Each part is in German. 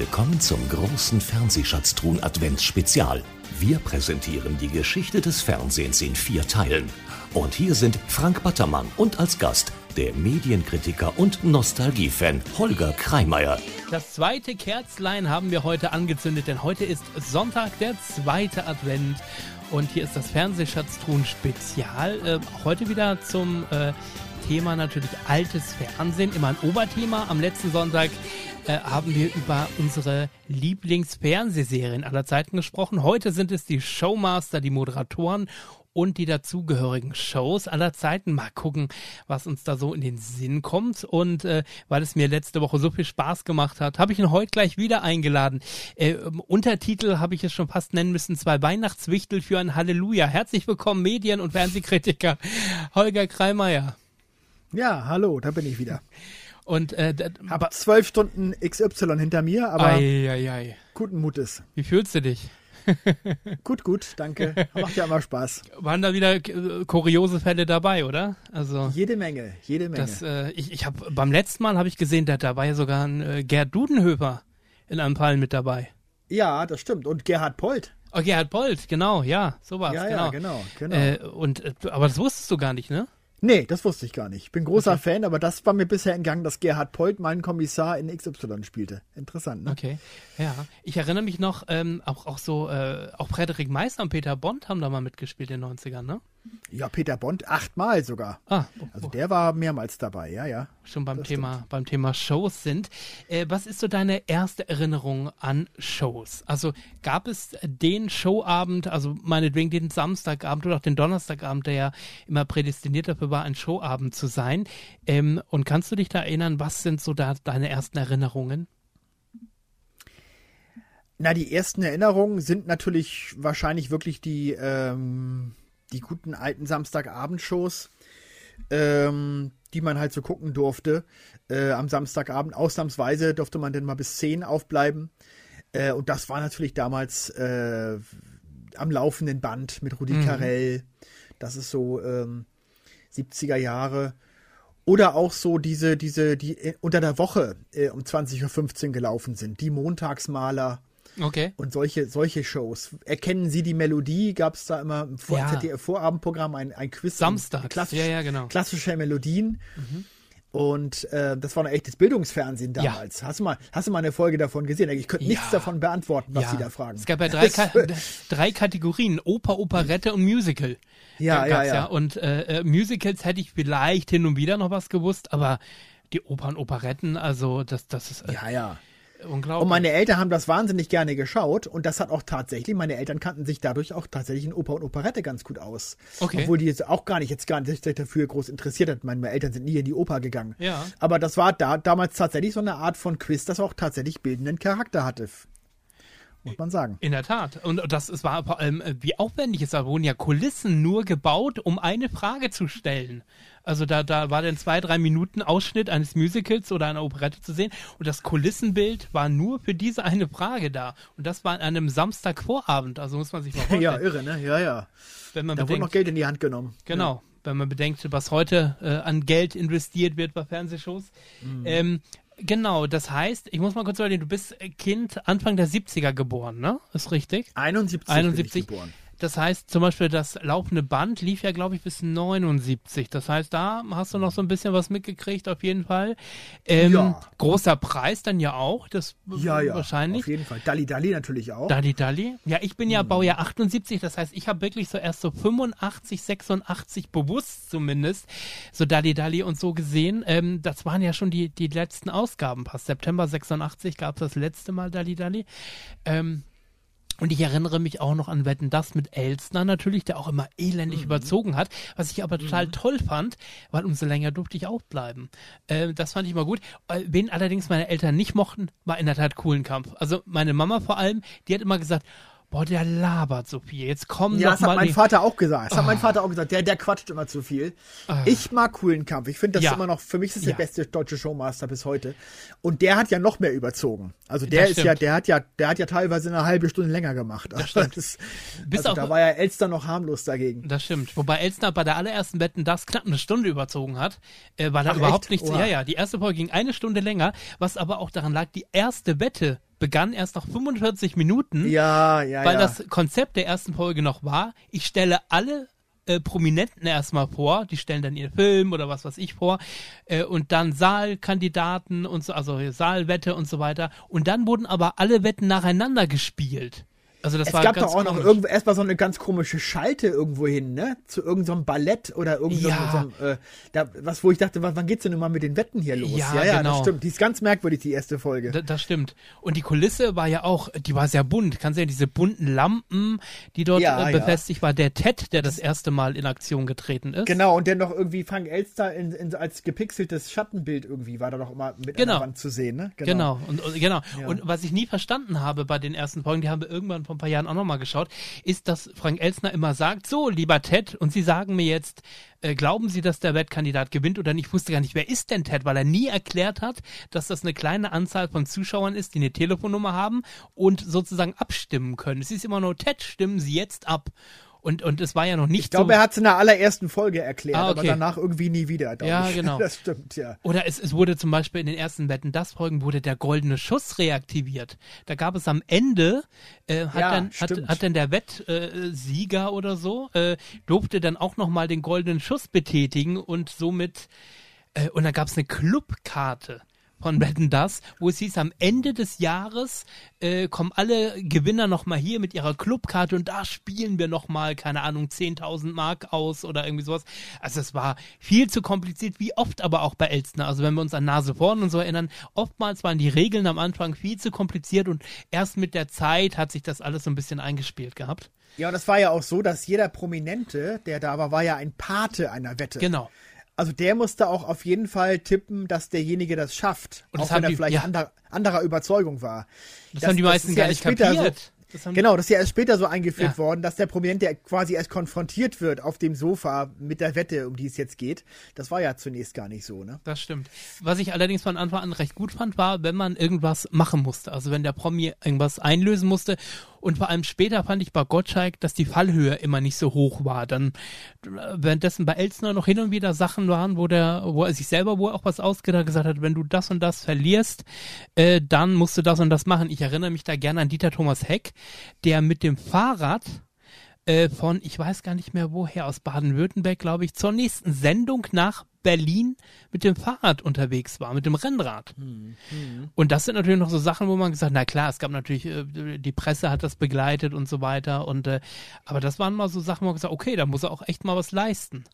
Willkommen zum großen Fernsehschatztruhen Adventsspezial. Wir präsentieren die Geschichte des Fernsehens in vier Teilen. Und hier sind Frank Battermann und als Gast der Medienkritiker und Nostalgiefan Holger Kreimeier. Das zweite Kerzlein haben wir heute angezündet, denn heute ist Sonntag, der zweite Advent. Und hier ist das Fernsehschatztruhen Spezial. Äh, heute wieder zum äh, Thema natürlich altes Fernsehen, immer ein Oberthema. Am letzten Sonntag äh, haben wir über unsere Lieblingsfernsehserien aller Zeiten gesprochen. Heute sind es die Showmaster, die Moderatoren und die dazugehörigen Shows aller Zeiten. Mal gucken, was uns da so in den Sinn kommt. Und äh, weil es mir letzte Woche so viel Spaß gemacht hat, habe ich ihn heute gleich wieder eingeladen. Äh, Untertitel habe ich es schon fast nennen müssen, zwei Weihnachtswichtel für ein Halleluja. Herzlich willkommen, Medien- und Fernsehkritiker Holger Kreimeier. Ja, hallo, da bin ich wieder. Und äh, hab zwölf Stunden XY hinter mir, aber ei, ei, ei. guten Mutes. Wie fühlst du dich? gut, gut, danke. Macht ja immer Spaß. Waren da wieder äh, kuriose Fälle dabei, oder? Also jede Menge, jede Menge. Das, äh, ich ich habe beim letzten Mal habe ich gesehen, da, da war ja sogar ein äh, Gerd Dudenhöfer in einem Fall mit dabei. Ja, das stimmt. Und Gerhard Polt. Oh, Gerhard Polt, genau, ja, sowas. Ja, genau. ja, genau, genau. Äh, und, äh, aber das wusstest du gar nicht, ne? Nee, das wusste ich gar nicht. Ich bin großer okay. Fan, aber das war mir bisher entgangen, dass Gerhard Polt meinen Kommissar in XY spielte. Interessant, ne? Okay. Ja. Ich erinnere mich noch, ähm, auch, auch so, äh, auch Frederik Meister und Peter Bond haben da mal mitgespielt in den 90ern, ne? Ja, Peter Bond achtmal sogar. Ah, oh, also der war mehrmals dabei, ja, ja. Schon beim Thema, beim Thema Shows sind. Äh, was ist so deine erste Erinnerung an Shows? Also gab es den Showabend, also meinetwegen den Samstagabend oder auch den Donnerstagabend, der ja immer prädestiniert dafür war, ein Showabend zu sein. Ähm, und kannst du dich da erinnern, was sind so da deine ersten Erinnerungen? Na, die ersten Erinnerungen sind natürlich wahrscheinlich wirklich die ähm, die guten alten Samstagabendshows, ähm, die man halt so gucken durfte. Äh, am Samstagabend ausnahmsweise durfte man dann mal bis 10 aufbleiben. Äh, und das war natürlich damals äh, am laufenden Band mit Rudi mhm. Carell. Das ist so ähm, 70er Jahre. Oder auch so diese, diese, die äh, unter der Woche äh, um 20.15 Uhr gelaufen sind. Die Montagsmaler Okay. Und solche, solche Shows. Erkennen Sie die Melodie? Gab es da immer im Vor ja. ZDF-Vorabendprogramm ein, ein Quiz? Samstag. Klassisch, ja, ja, genau. Klassische Melodien. Mhm. Und äh, das war ein echtes Bildungsfernsehen damals. Ja. Hast, du mal, hast du mal eine Folge davon gesehen? Ich könnte ja. nichts davon beantworten, was ja. Sie da fragen. Es gab ja drei, Ka drei Kategorien: Oper, Operette und Musical. Ja, ja, ja, Und äh, äh, Musicals hätte ich vielleicht hin und wieder noch was gewusst, aber die Opern, Operetten, also das, das ist. Äh, ja, ja. Unglaublich. Und meine Eltern haben das wahnsinnig gerne geschaut und das hat auch tatsächlich, meine Eltern kannten sich dadurch auch tatsächlich in Oper und Operette ganz gut aus. Okay. Obwohl die jetzt auch gar nicht, jetzt gar nicht dafür groß interessiert hat. Meine Eltern sind nie in die Oper gegangen. Ja. Aber das war da damals tatsächlich so eine Art von Quiz, das auch tatsächlich bildenden Charakter hatte muss man sagen. In der Tat. Und das es war vor allem, äh, wie aufwendig es war, wurden ja Kulissen nur gebaut, um eine Frage zu stellen. Also da, da war dann zwei, drei Minuten Ausschnitt eines Musicals oder einer Operette zu sehen und das Kulissenbild war nur für diese eine Frage da. Und das war an einem Samstagvorabend, also muss man sich mal vorstellen. Ja, irre, ne? Ja, ja. Wenn man da bedenkt, wurde noch Geld in die Hand genommen. Genau. Ja. Wenn man bedenkt, was heute äh, an Geld investiert wird bei Fernsehshows. Mhm. Ähm, Genau, das heißt, ich muss mal kurz überlegen, du bist Kind Anfang der 70er geboren, ne? Ist richtig? 71, 71. geboren. Das heißt zum Beispiel, das laufende Band lief ja, glaube ich, bis 79. Das heißt, da hast du noch so ein bisschen was mitgekriegt, auf jeden Fall. Ähm, ja. Großer Preis dann ja auch, das ja, ja, wahrscheinlich. Auf jeden Fall. Dalli Dalli natürlich auch. Dalli Dalli. Ja, ich bin ja mhm. Baujahr 78, das heißt, ich habe wirklich so erst so 85, 86 bewusst zumindest so Dalli Dalli und so gesehen. Ähm, das waren ja schon die, die letzten Ausgaben. Passt September 86 gab es das letzte Mal Dalli Dalli. Ähm, und ich erinnere mich auch noch an Wetten das mit Elstner natürlich, der auch immer elendig mhm. überzogen hat, was ich aber total mhm. toll fand, weil umso länger durfte ich auch bleiben. Äh, das fand ich mal gut. Äh, wen allerdings meine Eltern nicht mochten, war in der Tat Kampf. Also meine Mama vor allem, die hat immer gesagt, Boah, der labert so viel. Jetzt kommen ja, das hat mein Vater auch gesagt. Das oh. hat mein ah. Vater auch gesagt. Der, der quatscht immer zu viel. Oh. Ich mag coolen Kampf. Ich finde das ja. immer noch, für mich ist das ja. der beste deutsche Showmaster bis heute. Und der hat ja noch mehr überzogen. Also der das ist stimmt. ja, der hat ja, der hat ja teilweise eine halbe Stunde länger gemacht. Das stimmt. Das, Bis also da war ja Elster noch harmlos dagegen. Das stimmt. Wobei Elster bei der allerersten Wetten das knapp eine Stunde überzogen hat, äh, weil er überhaupt echt? nichts. Oha. Ja, ja. Die erste Folge ging eine Stunde länger, was aber auch daran lag, die erste Wette begann erst nach 45 Minuten, Ja, ja, weil ja. das Konzept der ersten Folge noch war, ich stelle alle äh, Prominenten erstmal vor, die stellen dann ihren Film oder was weiß ich vor äh, und dann Saalkandidaten und so, also Saalwette und so weiter und dann wurden aber alle Wetten nacheinander gespielt. Also das es war gab doch auch noch komisch. irgendwo erstmal so eine ganz komische Schalte irgendwo hin, ne? Zu irgendeinem so Ballett oder irgendeinem Ja. so äh, da, was, wo ich dachte, wann geht's denn immer mit den Wetten hier los? Ja, ja, ja genau. das stimmt. Die ist ganz merkwürdig, die erste Folge. Da- Das stimmt. Und die Kulisse war ja auch, die war sehr bunt. Kannst du ja diese bunten Lampen, die dort Ja, äh, ja. befestigt war. Der Ted, der das erste Mal in Aktion getreten ist. Genau, und dann noch irgendwie Frank Elster in, in, als gepixeltes Schattenbild irgendwie war da doch immer mit Genau. an der Wand zu sehen, ne? Genau. Und, und, genau. Ja. und was ich nie verstanden habe bei den ersten Folgen, die haben wir irgendwann vor ein paar Jahren auch nochmal geschaut, ist, dass Frank Elsner immer sagt, so, lieber Ted, und Sie sagen mir jetzt, äh, glauben Sie, dass der Wettkandidat gewinnt oder nicht? Ich wusste gar nicht, wer ist denn Ted, weil er nie erklärt hat, dass das eine kleine Anzahl von Zuschauern ist, die eine Telefonnummer haben und sozusagen abstimmen können. Es ist immer nur, Ted, stimmen Sie jetzt ab. Und, und es war ja noch nicht Ich glaube, so. er hat es in der allerersten Folge erklärt, Ah, aber okay. danach irgendwie nie wieder. glaub Ja, ich. genau. Das stimmt, ja. Oder es, es wurde zum Beispiel in den ersten Wetten das Folgen wurde der goldene Schuss reaktiviert. Da gab es am Ende äh, hat Ja, dann hat, stimmt. hat dann der Wettsieger äh, oder so äh, durfte dann auch noch mal den goldenen Schuss betätigen und somit äh, und dann gab es eine Clubkarte von Wetten das, wo es hieß, am Ende des Jahres äh, kommen alle Gewinner noch mal hier mit ihrer Clubkarte und da spielen wir noch mal, keine Ahnung, 10.000 Mark aus oder irgendwie sowas. Also es war viel zu kompliziert, wie oft aber auch bei Elstner. Also wenn wir uns an Nase vorn und so erinnern, oftmals waren die Regeln am Anfang viel zu kompliziert und erst mit der Zeit hat sich das alles so ein bisschen eingespielt gehabt. Ja, und das war ja auch so, dass jeder Prominente, der da war, war ja ein Pate einer Wette. Genau. Also der musste auch auf jeden Fall tippen, dass derjenige das schafft. Und das auch wenn er die- vielleicht ja. ander, anderer Überzeugung war. Das, haben die das meisten gar nicht kapiert. Das haben Genau, das ist ja erst später so eingeführt Ja. worden, dass der Prominent, der quasi erst konfrontiert wird auf dem Sofa mit der Wette, um die es jetzt geht. Das war ja zunächst gar nicht so, ne? Das stimmt. Was ich allerdings von Anfang an recht gut fand, war, wenn man irgendwas machen musste. Also wenn der Promi irgendwas einlösen musste. Und vor allem später fand ich bei Gottschalk, dass die Fallhöhe immer nicht so hoch war. Dann äh, währenddessen bei Elstner noch hin und wieder Sachen waren, wo der, wo er sich selber wohl auch was ausgedacht gesagt hat, wenn du das und das verlierst, äh, dann musst du das und das machen. Ich erinnere mich da gerne an Dieter Thomas Heck, der mit dem Fahrrad äh, von, ich weiß gar nicht mehr woher, aus Baden-Württemberg, glaube ich, zur nächsten Sendung nach Berlin mit dem Fahrrad unterwegs war, mit dem Rennrad. Und das sind natürlich noch so Sachen, wo man gesagt, na klar, es gab natürlich, äh, die Presse hat das begleitet und so weiter. Und äh, aber das waren mal so Sachen, wo man gesagt, okay, da muss er auch echt mal was leisten.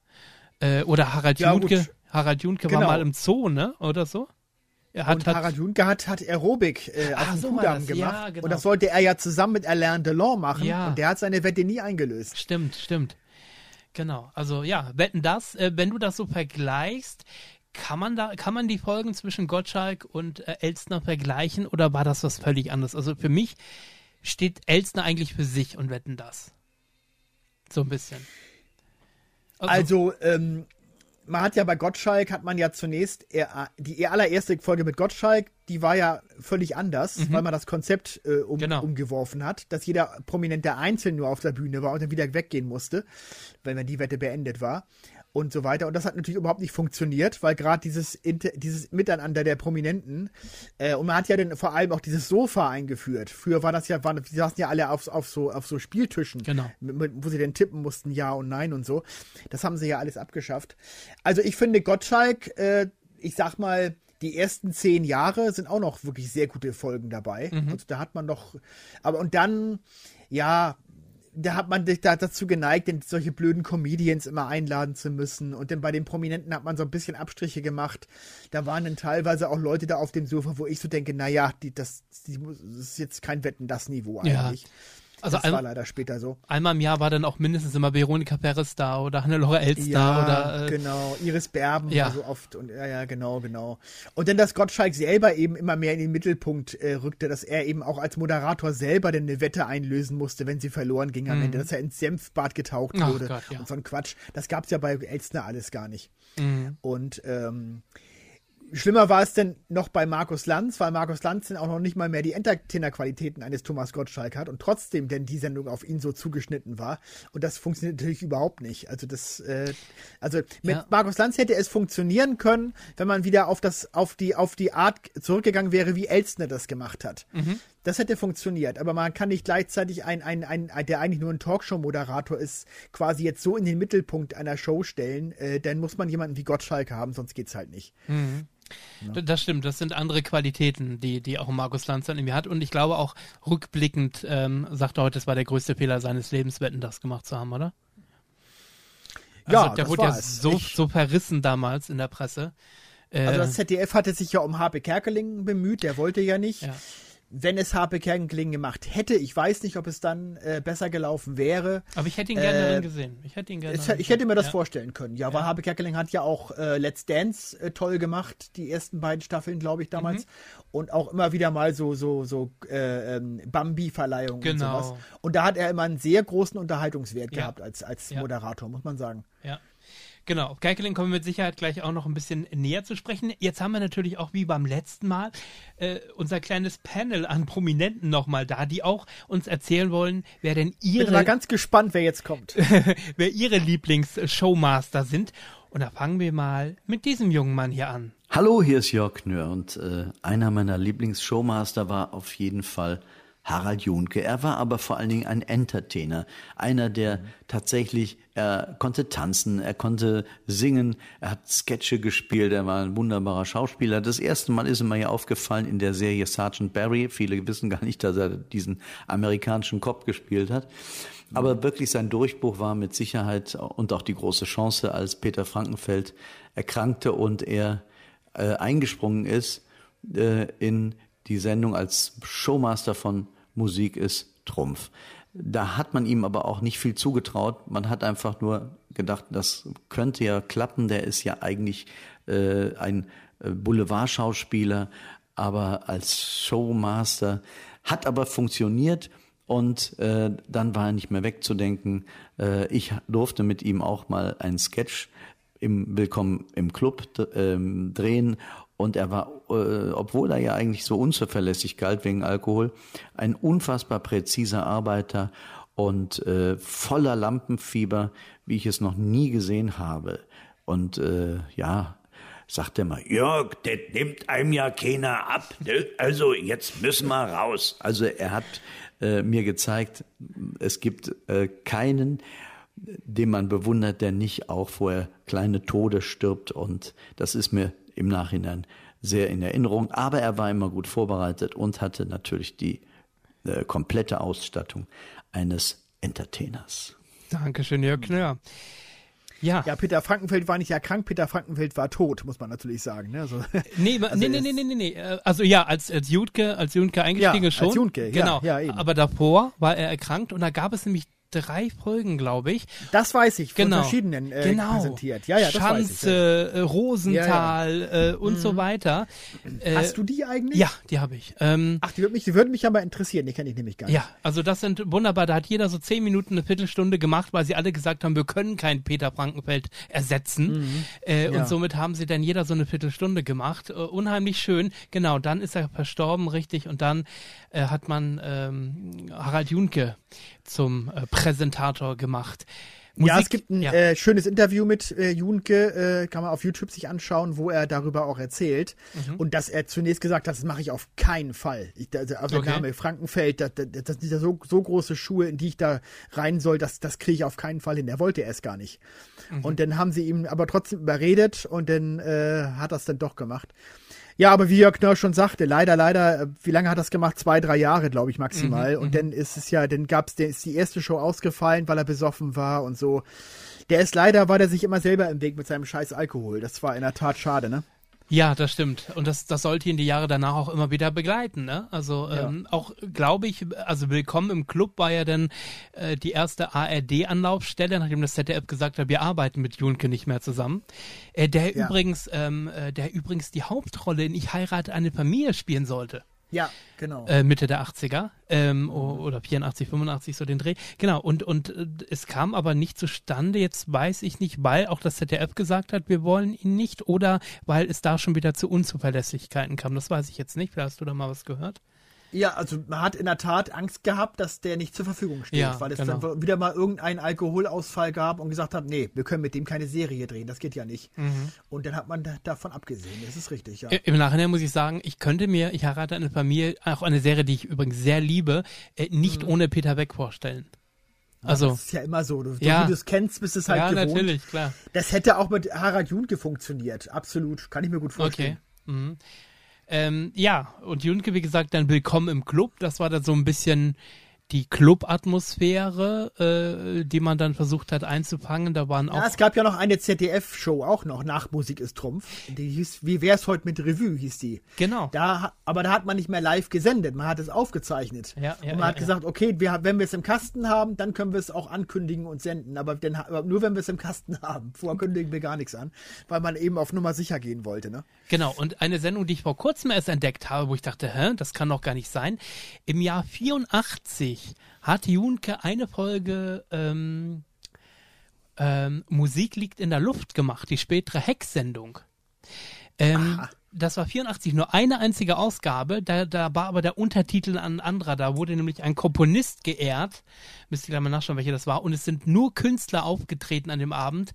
Äh, oder Harald Ja, Junke, gut. Harald Junke war Genau. mal im Zoo, ne? Oder so? Er hat, und hat Harald Junke hat, hat Aerobik äh, auf dem so war Kudamm gemacht. Ja, genau. Und das wollte er ja zusammen mit Alain Delon machen. Ja. Und der hat seine Wette nie eingelöst. Stimmt, stimmt. Genau. Also ja, wetten das, äh, wenn du das so vergleichst, kann man da, kann man die Folgen zwischen Gottschalk und äh, Elstner vergleichen oder war das was völlig anderes? Also für mich steht Elstner eigentlich für sich und wetten das. So ein bisschen. Also, ähm, man hat ja bei Gottschalk, hat man ja zunächst, er, die allererste Folge mit Gottschalk, die war ja völlig anders, weil man das Konzept äh, um, Mhm. Genau. umgeworfen hat, dass jeder Prominente einzeln nur auf der Bühne war und dann wieder weggehen musste, wenn dann die Wette beendet war und so weiter. Und das hat natürlich überhaupt nicht funktioniert, weil gerade dieses, Inter dieses Miteinander der Prominenten äh, und man hat ja dann vor allem auch dieses Sofa eingeführt. Früher war das ja, waren, die saßen ja alle auf, auf, so, auf so Spieltischen, Genau. wo sie dann tippen mussten, ja und nein und so. Das haben sie ja alles abgeschafft. Also ich finde Gottschalk, äh, ich sag mal, die ersten zehn Jahre sind auch noch wirklich sehr gute Folgen dabei. Also da hat man doch, aber und dann, ja, da hat man sich da dazu geneigt, denn solche blöden Comedians immer einladen zu müssen. Und dann bei den Prominenten hat man so ein bisschen Abstriche gemacht. Da waren dann teilweise auch Leute da auf dem Sofa, wo ich so denke, naja, die, das, die, muss- das ist jetzt kein Wetten, das Niveau Ja. Also das ein- war leider später so. einmal im Jahr war dann auch mindestens immer Veronika Perez da oder Hannelore Elster Ja, oder äh, genau. Iris Berben ja. so oft. Und, ja, ja, genau, genau. Und dann, dass Gottschalk selber eben immer mehr in den Mittelpunkt äh, rückte, dass er eben auch als Moderator selber dann eine Wette einlösen musste, wenn sie verloren ging am Ende, dass er ins Senfbad getaucht Mhm. Ach wurde Gott, ja. und so ein Quatsch. Das gab's ja bei Elstner alles gar nicht. Mhm. Und ähm, Schlimmer war es denn noch bei Markus Lanz, weil Markus Lanz dann auch noch nicht mal mehr die Entertainer-Qualitäten eines Thomas Gottschalk hat und trotzdem denn die Sendung auf ihn so zugeschnitten war. Und das funktioniert natürlich überhaupt nicht. Also das, äh, also mit ja. Markus Lanz hätte es funktionieren können, wenn man wieder auf das, auf die, auf die Art zurückgegangen wäre, wie Elstner das gemacht hat. Mhm. Das hätte funktioniert, aber man kann nicht gleichzeitig ein, ein, ein, ein der eigentlich nur ein Talkshow-Moderator ist, quasi jetzt so in den Mittelpunkt einer Show stellen. Äh, dann muss man jemanden wie Gottschalk haben, sonst geht's halt nicht. Mhm. Ja. Das stimmt, das sind andere Qualitäten, die, die auch Markus Lanz dann irgendwie hat. Und ich glaube auch rückblickend ähm, sagt er heute, es war der größte Fehler seines Lebens, Wetten, das gemacht zu haben, oder? Also, ja, der wurde ja so, so verrissen damals in der Presse. also das äh, ZDF hatte sich ja um Habe Kerkeling bemüht, der wollte ja nicht. Ja wenn es Harpe Kerkeling gemacht hätte, ich weiß nicht, ob es dann äh, besser gelaufen wäre. Aber ich hätte ihn gerne äh, darin gesehen. Ich hätte ihn gerne. Es, ich hätte mir das ja. vorstellen können. Ja, ja. weil Harpe Kerkeling hat ja auch äh, Let's Dance äh, toll gemacht, die ersten beiden Staffeln, glaube ich, damals. Mhm. Und auch immer wieder mal so, so, so äh, ähm, Bambi-Verleihungen genau. und sowas. Und da hat er immer einen sehr großen Unterhaltungswert ja. gehabt als, als Moderator, muss man sagen. Ja. Genau, auf Geikelin kommen wir mit Sicherheit gleich auch noch ein bisschen näher zu sprechen. Jetzt haben wir natürlich auch wie beim letzten Mal äh, unser kleines Panel an Prominenten nochmal da, die auch uns erzählen wollen, wer denn ihre. Ich bin mal ganz gespannt, wer jetzt kommt. wer ihre Lieblings-Showmaster sind. Und da fangen wir mal mit diesem jungen Mann hier an. Hallo, hier ist Jörg Knör und äh, einer meiner Lieblings-Showmaster war auf jeden Fall Harald Junke. Er war aber vor allen Dingen ein Entertainer, einer, der tatsächlich, er konnte tanzen, er konnte singen, er hat Sketche gespielt, er war ein wunderbarer Schauspieler. Das erste Mal ist ihm mir ja aufgefallen in der Serie Sergeant Barry. Viele wissen gar nicht, dass er diesen amerikanischen Cop gespielt hat. Aber wirklich sein Durchbruch war mit Sicherheit und auch die große Chance, als Peter Frankenfeld erkrankte und er äh, eingesprungen ist äh, in die Sendung als Showmaster von Musik ist Trumpf. Da hat man ihm aber auch nicht viel zugetraut. Man hat einfach nur gedacht, das könnte ja klappen. Der ist ja eigentlich äh, ein äh, Boulevardschauspieler, aber als Showmaster hat aber funktioniert und äh, dann war er nicht mehr wegzudenken. Äh, ich durfte mit ihm auch mal einen Sketch im Willkommen im Club äh, drehen und er war, äh, obwohl er ja eigentlich so unzuverlässig galt wegen Alkohol, ein unfassbar präziser Arbeiter und äh, voller Lampenfieber, wie ich es noch nie gesehen habe. Und äh, ja, sagt er mal, Jörg, das nimmt einem ja keiner ab. Ne? Also jetzt müssen wir raus. Also er hat äh, mir gezeigt, es gibt äh, keinen, den man bewundert, der nicht auch vorher kleine Tode stirbt. Und das ist mir im Nachhinein sehr in Erinnerung. Aber er war immer gut vorbereitet und hatte natürlich die äh, komplette Ausstattung eines Entertainers. Dankeschön, Jörg Knör. Ja. ja, Peter Frankenfeld war nicht erkrankt, Peter Frankenfeld war tot, muss man natürlich sagen. Ne? Also, nee, also nee, nee, nee, nee, nee, nee. Also ja, als, als Jutke, als Jutke eingestiegen ja, schon. Als Jutke, genau. Ja, ja, eben. Aber davor war er erkrankt und da gab es nämlich drei Folgen, glaube ich. Das weiß ich, von genau. verschiedenen äh, genau. präsentiert. Ja, ja, Schanze, ich, ja. Rosenthal ja, ja. Äh, und mhm. so weiter. Äh, Hast du die eigentlich? Ja, die habe ich. Ähm, Ach, die würden mich, die würden mich aber interessieren, die kenne ich nämlich gar nicht. Ja, also das sind wunderbar, da hat jeder so zehn Minuten, eine Viertelstunde gemacht, weil sie alle gesagt haben, wir können keinen Peter Frankenfeld ersetzen. Mhm. Äh, und somit haben sie dann jeder so eine Viertelstunde gemacht. Äh, unheimlich schön. Genau, dann ist er verstorben, richtig, und dann äh, hat man ähm, Harald Junke zum äh, Präsentator gemacht. Musik, ja, es gibt ein ja. äh, schönes Interview mit äh, Junke, äh, kann man auf YouTube sich anschauen, wo er darüber auch erzählt. Mhm. Und dass er zunächst gesagt hat, das mache ich auf keinen Fall. Ich, also, also okay. der Name Frankenfeld, das, das, das sind ja so, so große Schuhe, in die ich da rein soll, das, das kriege ich auf keinen Fall hin. Der wollte er es gar nicht. Mhm. Und dann haben sie ihm aber trotzdem überredet und dann äh, hat er es dann doch gemacht. Ja, aber wie Jörg Knörr schon sagte, leider, leider, äh, wie lange hat das gemacht? Zwei, drei Jahre, glaube ich, maximal. Mhm, und mhm. dann ist es ja, dann gab's, dann ist die erste Show ausgefallen, weil er besoffen war und so. Der ist leider, war der sich immer selber im Weg mit seinem scheiß Alkohol. Das war in der Tat schade, ne? Ja, das stimmt. Und das, das sollte ihn die Jahre danach auch immer wieder begleiten. Ne? Also ja. ähm, auch, glaube ich, also Willkommen im Club war ja dann äh, die erste ARD-Anlaufstelle, nachdem das ZDF gesagt hat, wir arbeiten mit Junke nicht mehr zusammen. Äh, der ja. übrigens, ähm, äh, der übrigens die Hauptrolle in Ich heirate eine Familie spielen sollte. Ja, genau. Äh, Mitte der 80er ähm, oder 84, 85 so den Dreh. Genau, und, und äh, es kam aber nicht zustande, jetzt weiß ich nicht, weil auch das ZDF gesagt hat, wir wollen ihn nicht oder weil es da schon wieder zu Unzuverlässigkeiten kam. Das weiß ich jetzt nicht. Vielleicht hast du da mal was gehört? Ja, also man hat in der Tat Angst gehabt, dass der nicht zur Verfügung steht, Ja, weil es genau. dann wieder mal irgendeinen Alkoholausfall gab und gesagt hat, nee, wir können mit dem keine Serie drehen, das geht ja nicht. Mhm. Und dann hat man da, davon abgesehen, das ist richtig, ja. Im Nachhinein muss ich sagen, ich könnte mir, ich heirate eine Familie, auch eine Serie, die ich übrigens sehr liebe, äh, nicht ohne Peter Beck vorstellen. Also, das ist ja immer so. Du, Ja. du, wie du es kennst, bist es halt ja, gewohnt. natürlich, klar. Das hätte auch mit Harald Junke funktioniert, absolut. Kann ich mir gut vorstellen. Okay. Mhm. Ähm, ja, und Junke, wie gesagt, dann Willkommen im Club. Das war dann so ein bisschen die Club-Atmosphäre, äh, die man dann versucht hat einzufangen. Da waren auch. Ja, es gab ja noch eine ZDF-Show auch noch, nach Musik ist Trumpf. Die hieß, wie wär's heute mit Revue, hieß die. genau. Da, aber da hat man nicht mehr live gesendet, man hat es aufgezeichnet. Ja, ja, und man ja, hat ja. gesagt, okay, wir, wenn wir es im Kasten haben, dann können wir es auch ankündigen und senden. Aber, aber nur wenn wir es im Kasten haben. Vorher kündigen wir gar nichts an, weil man eben auf Nummer sicher gehen wollte. Ne? Genau, und eine Sendung, die ich vor kurzem erst entdeckt habe, wo ich dachte, hä, das kann doch gar nicht sein. Im Jahr 84 hat Junke eine Folge ähm, ähm, Musik liegt in der Luft gemacht, die spätere Hex-Sendung. Ähm, das war 84 nur eine einzige Ausgabe, da, da war aber der Untertitel ein anderer. Da wurde nämlich ein Komponist geehrt. Müsst ihr gleich mal nachschauen, welcher das war. Und es sind nur Künstler aufgetreten an dem Abend,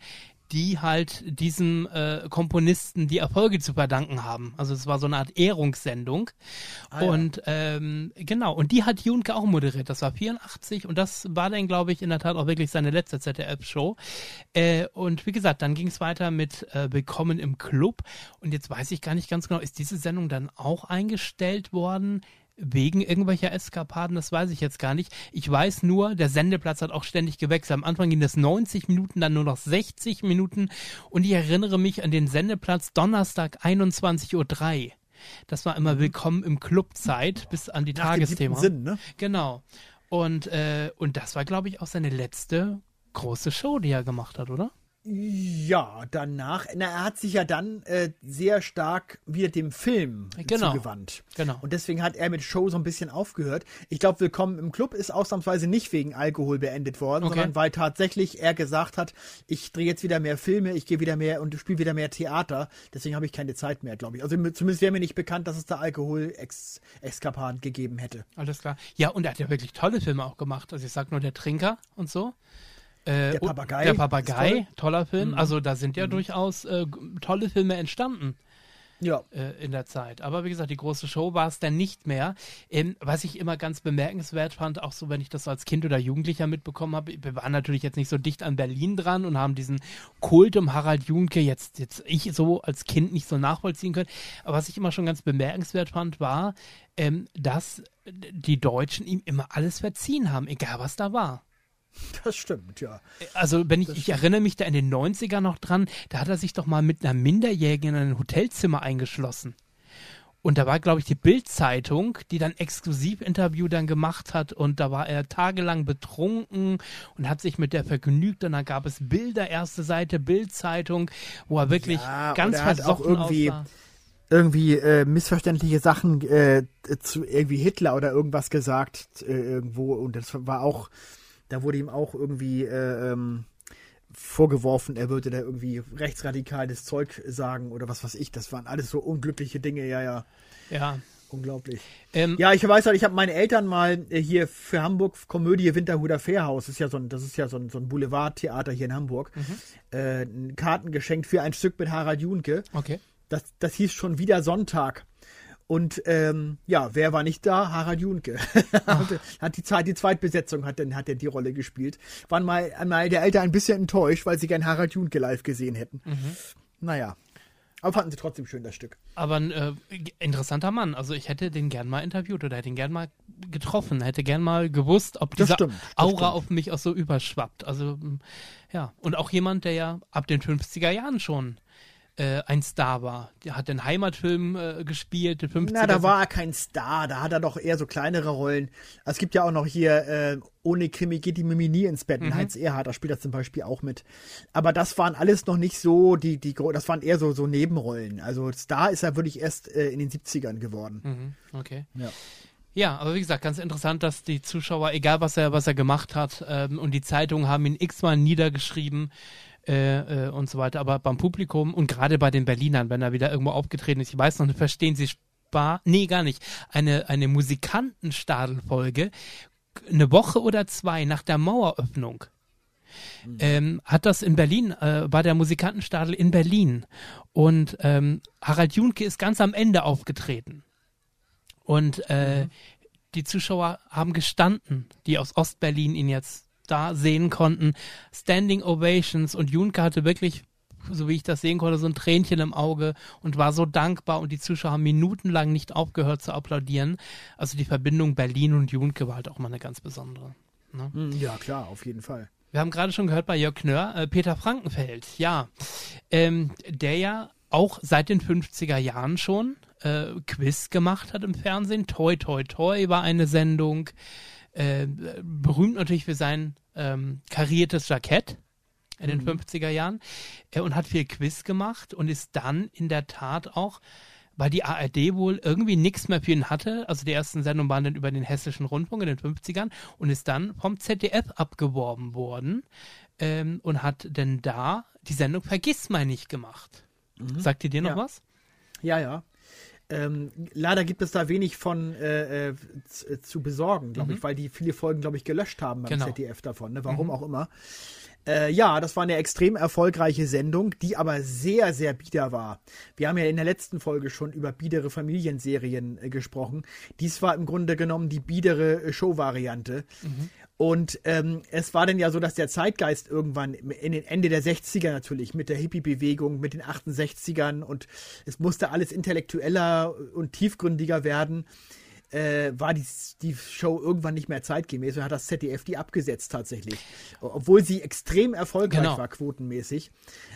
die halt diesem äh, Komponisten die Erfolge zu verdanken haben. Also es war so eine Art Ehrungssendung. Ah, ja. und ähm, genau, und die hat Junke auch moderiert. Das war 84 und das war dann, glaube ich, in der Tat auch wirklich seine letzte ZDF-Show. Äh, und wie gesagt, dann ging es weiter mit äh, Willkommen im Club. Und jetzt weiß ich gar nicht ganz genau, ist diese Sendung dann auch eingestellt worden? Wegen irgendwelcher Eskapaden, das weiß ich jetzt gar nicht. Ich weiß nur, der Sendeplatz hat auch ständig gewechselt. Am Anfang ging das 90 Minuten, dann nur noch 60 Minuten. Und ich erinnere mich an den Sendeplatz Donnerstag 21.03 Uhr. Das war immer Willkommen im Clubzeit bis an die Mhm. Nach dem Tagesthema. siebten Sinn, ne? Genau. Und, äh, und das war, glaube ich, auch seine letzte große Show, die er gemacht hat, oder? Ja, danach, na, er hat sich ja dann äh, sehr stark wieder dem Film Genau. zugewandt. Genau. Und deswegen hat er mit Show so ein bisschen aufgehört. Ich glaube, Willkommen im Club ist ausnahmsweise nicht wegen Alkohol beendet worden, Okay. sondern weil tatsächlich er gesagt hat, ich drehe jetzt wieder mehr Filme, ich gehe wieder mehr und spiele wieder mehr Theater. Deswegen habe ich keine Zeit mehr, glaube ich. Also zumindest wäre mir nicht bekannt, dass es da Alkohol-Eskapaden gegeben hätte. Alles klar. Ja, und er hat ja wirklich tolle Filme auch gemacht. Also ich sag nur der Trinker und so. Äh, Der Papagei Der Papagei, toll. Mhm. toller Film. Also da sind ja durchaus äh, tolle Filme entstanden. Ja. äh, in der Zeit. Aber wie gesagt, die große Show war es dann nicht mehr. Ähm, was ich immer ganz bemerkenswert fand, auch so, wenn ich das als Kind oder Jugendlicher mitbekommen habe, wir waren natürlich jetzt nicht so dicht an Berlin dran und haben diesen Kult um Harald Junke jetzt, jetzt ich so als Kind nicht so nachvollziehen können. Aber was ich immer schon ganz bemerkenswert fand, war, ähm, dass die Deutschen ihm immer alles verziehen haben, egal was da war. Das stimmt, ja. Also, wenn ich, ich erinnere mich da in den 90ern noch dran, da hat er sich doch mal mit einer Minderjährigen in ein Hotelzimmer eingeschlossen. Und da war, glaube ich, die Bild-Zeitung, die dann Exklusivinterview dann gemacht hat und da war er tagelang betrunken und hat sich mit der vergnügt und dann gab es Bilder, erste Seite Bild-Zeitung, wo er wirklich Ja, und ganz er hat auch versoffen irgendwie- aussah. irgendwie äh, missverständliche Sachen äh, zu irgendwie Hitler oder irgendwas gesagt äh, irgendwo und das war auch, da wurde ihm auch irgendwie äh, ähm, vorgeworfen, er würde da irgendwie rechtsradikales Zeug sagen oder was weiß ich. Das waren alles so unglückliche Dinge, ja, ja, Ja. unglaublich. Ähm, Ja, ich weiß halt, ich habe meine Eltern mal äh, hier für Hamburg Komödie Winterhuder Fährhaus, das ist ja so ein, das ist ja so ein, so ein Boulevardtheater hier in Hamburg, äh, Karten geschenkt für ein Stück mit Harald Junke. Okay. Das, das hieß schon wieder Sonntag. Und ähm, ja, wer war nicht da? Harald Junke. hat die, Zeit, die Zweitbesetzung hat dann hat er die Rolle gespielt. Waren mal, mal der Eltern ein bisschen enttäuscht, weil sie gern Harald Junke live gesehen hätten. Naja. Aber fanden sie trotzdem schön, das Stück. Aber ein äh, interessanter Mann. Also ich hätte den gern mal interviewt oder hätte ihn gern mal getroffen, hätte gern mal gewusst, ob diese stimmt, Aura stimmt. auf mich auch so überschwappt. Also ja, und auch jemand, der ja ab den 50er Jahren schon äh, ein Star war. Der hat den Heimatfilm äh, gespielt, den 50 Na, da war er kein Star, da hat er doch eher so kleinere Rollen. Es gibt ja auch noch hier, äh, ohne Krimi geht die Mimi nie ins Bett. Mhm. Heinz Erhardt, da spielt er zum Beispiel auch mit. Aber das waren alles noch nicht so, die, die, das waren eher so, so Nebenrollen. Also Star ist er wirklich erst äh, in den 70ern geworden. Mhm. Okay. Ja. Ja, aber wie gesagt, ganz interessant, dass die Zuschauer, egal was er, was er gemacht hat, ähm, und die Zeitungen haben ihn x-mal niedergeschrieben äh, äh, und so weiter, aber beim Publikum und gerade bei den Berlinern, wenn er wieder irgendwo aufgetreten ist, ich weiß noch nicht, verstehen sie Spar, nee, gar nicht, eine, eine Musikantenstadelfolge, eine Woche oder zwei nach der Maueröffnung. Mhm. Ähm, hat das in Berlin, äh, bei der Musikantenstadel in Berlin. Und ähm, Harald Junke ist ganz am Ende aufgetreten. Und äh, mhm. die Zuschauer haben gestanden, die aus Ostberlin ihn jetzt da sehen konnten. Standing Ovations und Junke hatte wirklich, so wie ich das sehen konnte, so ein Tränchen im Auge und war so dankbar und die Zuschauer haben minutenlang nicht aufgehört zu applaudieren. Also die Verbindung Berlin und Junke war halt auch mal eine ganz besondere. Ne? Mhm, ja, klar, auf jeden Fall. Wir haben gerade schon gehört bei Jörg Knör, äh, Peter Frankenfeld, ja, ähm, der ja auch seit den 50er Jahren schon äh, Quiz gemacht hat im Fernsehen. Toi, toi, toi war eine Sendung. Äh, berühmt natürlich für sein ähm, kariertes Jackett in den mhm. 50er Jahren äh, und hat viel Quiz gemacht und ist dann in der Tat auch, weil die ARD wohl irgendwie nichts mehr für ihn hatte, also die ersten Sendungen waren dann über den Hessischen Rundfunk in den 50ern und ist dann vom ZDF abgeworben worden ähm, und hat denn da die Sendung Vergiss mal nicht gemacht. Mhm. Sagt ihr dir noch ja. was? Ja, ja. Ähm, leider gibt es da wenig von äh, äh, zu besorgen, glaube mhm. ich, weil die viele Folgen, glaube ich, gelöscht haben beim genau. ZDF davon, ne? warum mhm. auch immer. Äh, ja, das war eine extrem erfolgreiche Sendung, die aber sehr, sehr bieder war. Wir haben ja in der letzten Folge schon über biedere Familienserien äh, gesprochen. Dies war im Grunde genommen die biedere äh, Show-Variante. Mhm. Und ähm, es war dann ja so, dass der Zeitgeist irgendwann in den Ende der 60er natürlich mit der Hippie-Bewegung, mit den 68ern und es musste alles intellektueller und tiefgründiger werden äh, war die, die Show irgendwann nicht mehr zeitgemäß und hat das ZDF die abgesetzt tatsächlich. Obwohl sie extrem erfolgreich genau. war, quotenmäßig.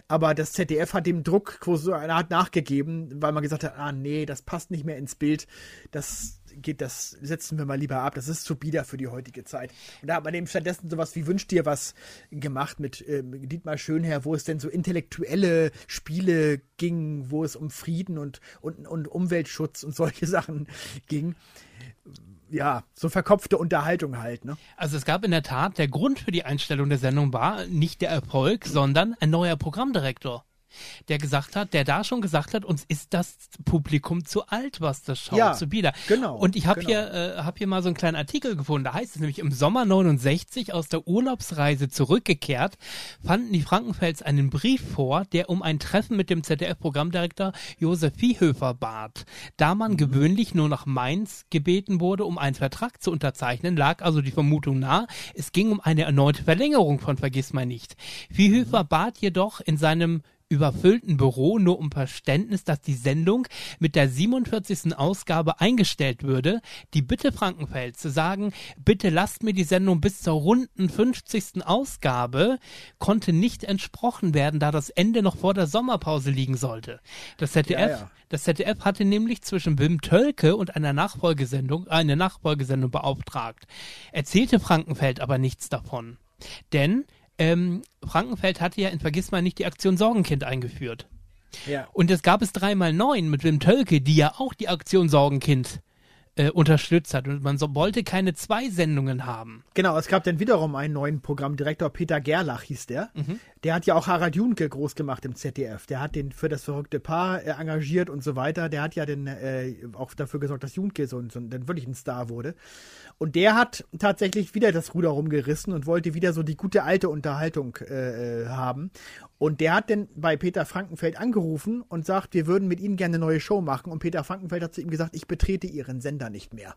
Aber das ZDF hat dem Druck hat nachgegeben, weil man gesagt hat, ah nee, das passt nicht mehr ins Bild. Das geht, das setzen wir mal lieber ab. Das ist zu bieder für die heutige Zeit. Und da hat man eben stattdessen sowas wie Wünscht dir was gemacht mit ähm, Dietmar Schönherr, wo es denn so intellektuelle Spiele ging, wo es um Frieden und, und, und Umweltschutz und solche Sachen ging ja, so verkopfte Unterhaltung halt, ne? Also es gab in der Tat, der Grund für die Einstellung der Sendung war nicht der Erfolg, sondern ein neuer Programmdirektor der gesagt hat, der da schon gesagt hat, uns ist das Publikum zu alt, was das schaut, ja, zu bieder. Genau. Und ich habe genau. hier, äh, hab hier mal so einen kleinen Artikel gefunden, da heißt es nämlich, im Sommer 69 aus der Urlaubsreise zurückgekehrt, fanden die Frankenfels einen Brief vor, der um ein Treffen mit dem ZDF-Programmdirektor Josef Viehhöfer bat. Da man mhm. gewöhnlich nur nach Mainz gebeten wurde, um einen Vertrag zu unterzeichnen, lag also die Vermutung nahe, es ging um eine erneute Verlängerung von Vergiss mal nicht. Viehhöfer mhm. bat jedoch in seinem überfüllten Büro nur um Verständnis, dass die Sendung mit der 47. Ausgabe eingestellt würde. Die Bitte Frankenfeld zu sagen, bitte lasst mir die Sendung bis zur runden 50. Ausgabe, konnte nicht entsprochen werden, da das Ende noch vor der Sommerpause liegen sollte. Das ZDF, ja, ja. Das ZDF hatte nämlich zwischen Wim Tölke und einer Nachfolgesendung, eine Nachfolgesendung beauftragt. Erzählte Frankenfeld aber nichts davon. Denn ähm, Frankenfeld hatte ja in Vergiss mal nicht die Aktion Sorgenkind eingeführt. Ja. Und es gab es dreimal neun mit Wim Tölke, die ja auch die Aktion Sorgenkind äh, unterstützt hat. Und man so, wollte keine zwei Sendungen haben. Genau, es gab dann wiederum einen neuen Programmdirektor, Peter Gerlach hieß der. Mhm. Der hat ja auch Harald Junke groß gemacht im ZDF. Der hat den für das verrückte Paar äh, engagiert und so weiter. Der hat ja den, äh, auch dafür gesorgt, dass Junke so, so dann wirklich ein Star wurde. Und der hat tatsächlich wieder das Ruder rumgerissen und wollte wieder so die gute alte Unterhaltung äh, äh haben. Und der hat dann bei Peter Frankenfeld angerufen und sagt, wir würden mit Ihnen gerne eine neue Show machen. Und Peter Frankenfeld hat zu ihm gesagt, ich betrete Ihren Sender nicht mehr.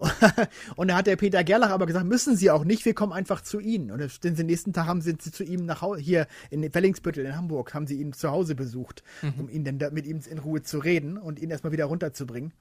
und da hat der Peter Gerlach aber gesagt, müssen Sie auch nicht, wir kommen einfach zu Ihnen. Und den nächsten Tag haben sie zu ihm nach Hause, hier in Wellingsbüttel in Hamburg, haben sie ihn zu Hause besucht, mhm. um ihn dann da, mit ihm in Ruhe zu reden und ihn erstmal wieder runterzubringen.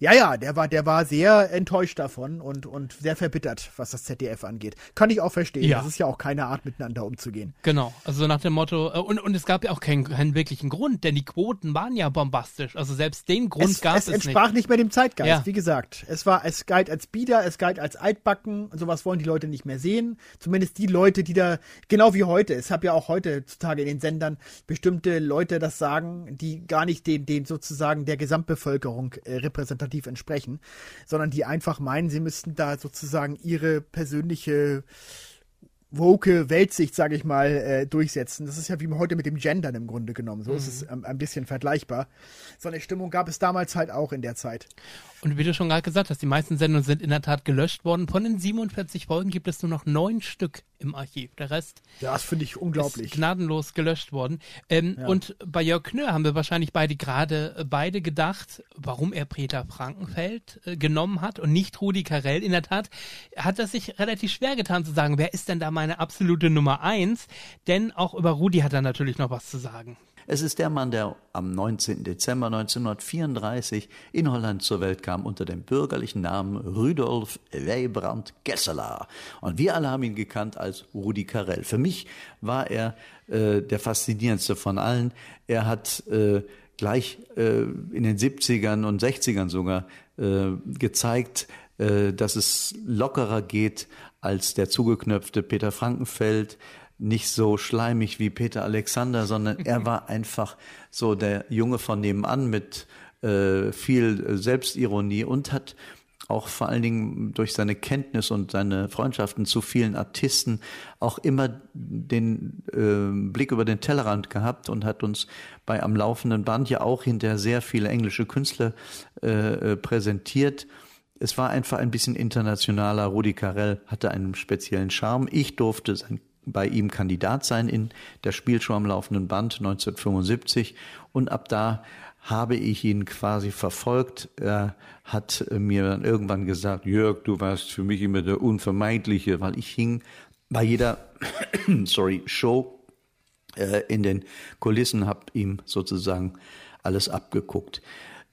Ja, ja, der war, der war sehr enttäuscht davon und, und sehr verbittert, was das ZDF angeht. Kann ich auch verstehen. Ja. Das ist ja auch keine Art, miteinander umzugehen. Genau, also nach dem Motto, äh, und, und es gab ja auch keinen, keinen wirklichen Grund, denn die Quoten waren ja bombastisch. Also selbst den Grund es, gab es, es nicht. Es entsprach nicht mehr dem Zeitgeist, ja. wie gesagt. Es war, es galt als Bieder, es galt als Altbacken, und sowas wollen die Leute nicht mehr sehen. Zumindest die Leute, die da, genau wie heute. Es habe ja auch heutzutage in den Sendern bestimmte Leute das sagen, die gar nicht den, den sozusagen der Gesamtbevölkerung äh, repräsentativ repräsentativ entsprechen, sondern die einfach meinen, sie müssten da sozusagen ihre persönliche woke Weltsicht, sage ich mal, äh, durchsetzen. Das ist ja wie heute mit dem Gendern im Grunde genommen. So mhm. ist es ähm, ein bisschen vergleichbar. So eine Stimmung gab es damals halt auch in der Zeit. Und wie du schon gerade gesagt hast, die meisten Sendungen sind in der Tat gelöscht worden. Von den 47 Folgen gibt es nur noch neun Stück im Archiv. Der Rest ja, das finde ich unglaublich. ist gnadenlos gelöscht worden. Ähm, ja. Und bei Jörg Knör haben wir wahrscheinlich beide gerade äh, beide gedacht, warum er Peter Frankenfeld äh, genommen hat und nicht Rudi Carell. In der Tat hat er sich relativ schwer getan zu sagen, wer ist denn da meine absolute Nummer eins? Denn auch über Rudi hat er natürlich noch was zu sagen. Es ist der Mann, der am 19. Dezember 1934 in Holland zur Welt kam unter dem bürgerlichen Namen Rudolf Weibrand Gesseler. Und wir alle haben ihn gekannt als Rudi Carell. Für mich war er äh, der faszinierendste von allen. Er hat äh, gleich äh, in den 70ern und 60ern sogar äh, gezeigt, äh, dass es lockerer geht als der zugeknöpfte Peter Frankenfeld nicht so schleimig wie Peter Alexander, sondern er war einfach so der Junge von nebenan mit äh, viel Selbstironie und hat auch vor allen Dingen durch seine Kenntnis und seine Freundschaften zu vielen Artisten auch immer den äh, Blick über den Tellerrand gehabt und hat uns bei am laufenden Band ja auch hinterher sehr viele englische Künstler äh, äh präsentiert. Es war einfach ein bisschen internationaler. Rudi Carell hatte einen speziellen Charme. Ich durfte sein bei ihm Kandidat sein in der Spielshow am laufenden Band 1975 und ab da habe ich ihn quasi verfolgt. Er hat mir dann irgendwann gesagt, Jörg, du warst für mich immer der Unvermeidliche, weil ich hing bei jeder sorry, Show äh, in den Kulissen, habe ihm sozusagen alles abgeguckt.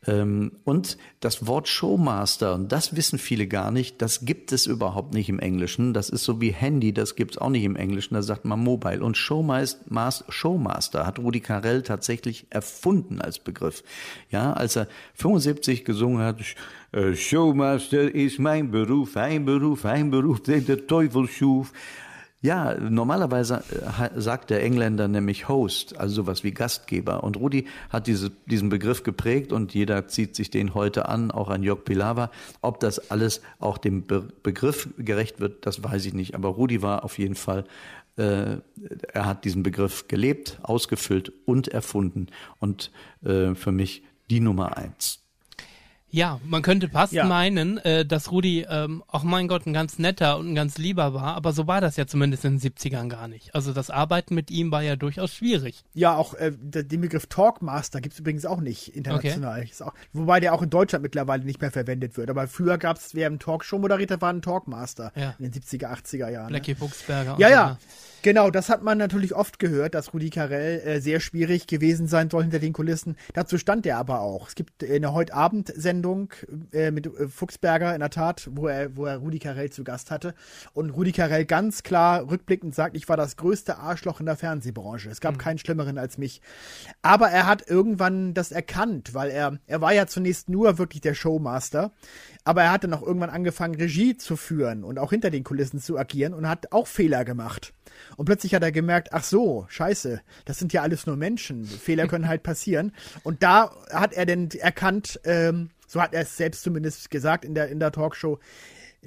Ähm, und das Wort Showmaster, und das wissen viele gar nicht, das gibt es überhaupt nicht im Englischen. Das ist so wie Handy, das gibt es auch nicht im Englischen, da sagt man Mobile. Und Showmaster, hat Rudi Carell tatsächlich erfunden als Begriff. Ja, als er 75 gesungen hat, äh, Showmaster ist mein Beruf, ein Beruf, ein Beruf, den der Teufel schuf. Ja, normalerweise äh, sagt der Engländer nämlich Host, also sowas wie Gastgeber. Und Rudi hat diese, diesen Begriff geprägt und jeder zieht sich den heute an, auch an Jörg Pilawa. Ob das alles auch dem Be Begriff gerecht wird, das weiß ich nicht. Aber Rudi war auf jeden Fall, äh, er hat diesen Begriff gelebt, ausgefüllt und erfunden. Und äh, für mich die Nummer eins. Ja, man könnte fast ja. meinen, äh, dass Rudi, ähm, auch mein Gott, ein ganz netter und ein ganz lieber war, aber so war das ja zumindest in den 70ern gar nicht. Also das Arbeiten mit ihm war ja durchaus schwierig. Ja, auch äh, den Begriff Talkmaster gibt es übrigens auch nicht international. Okay. Auch, wobei der auch in Deutschland mittlerweile nicht mehr verwendet wird. Aber früher gab es, wer im Talkshow moderiert war ein Talkmaster ja. in den 70er, 80er Jahren. Blackie ne? Fuchsberger. Ja, ja. Genau, das hat man natürlich oft gehört, dass Rudi Carell äh, sehr schwierig gewesen sein soll hinter den Kulissen. Dazu stand er aber auch. Es gibt eine heute Abend Sendung äh, mit äh, Fuchsberger in der Tat, wo er, wo er Rudi Carell zu Gast hatte. Und Rudi Carell ganz klar rückblickend sagt, ich war das größte Arschloch in der Fernsehbranche. Es gab mhm. keinen Schlimmeren als mich. Aber er hat irgendwann das erkannt, weil er, er war ja zunächst nur wirklich der Showmaster. Aber er hatte noch irgendwann angefangen, Regie zu führen und auch hinter den Kulissen zu agieren und hat auch Fehler gemacht. Und plötzlich hat er gemerkt, ach so, scheiße, das sind ja alles nur Menschen. Fehler können halt passieren. Und da hat er denn erkannt, ähm, so hat er es selbst zumindest gesagt in der, in der Talkshow,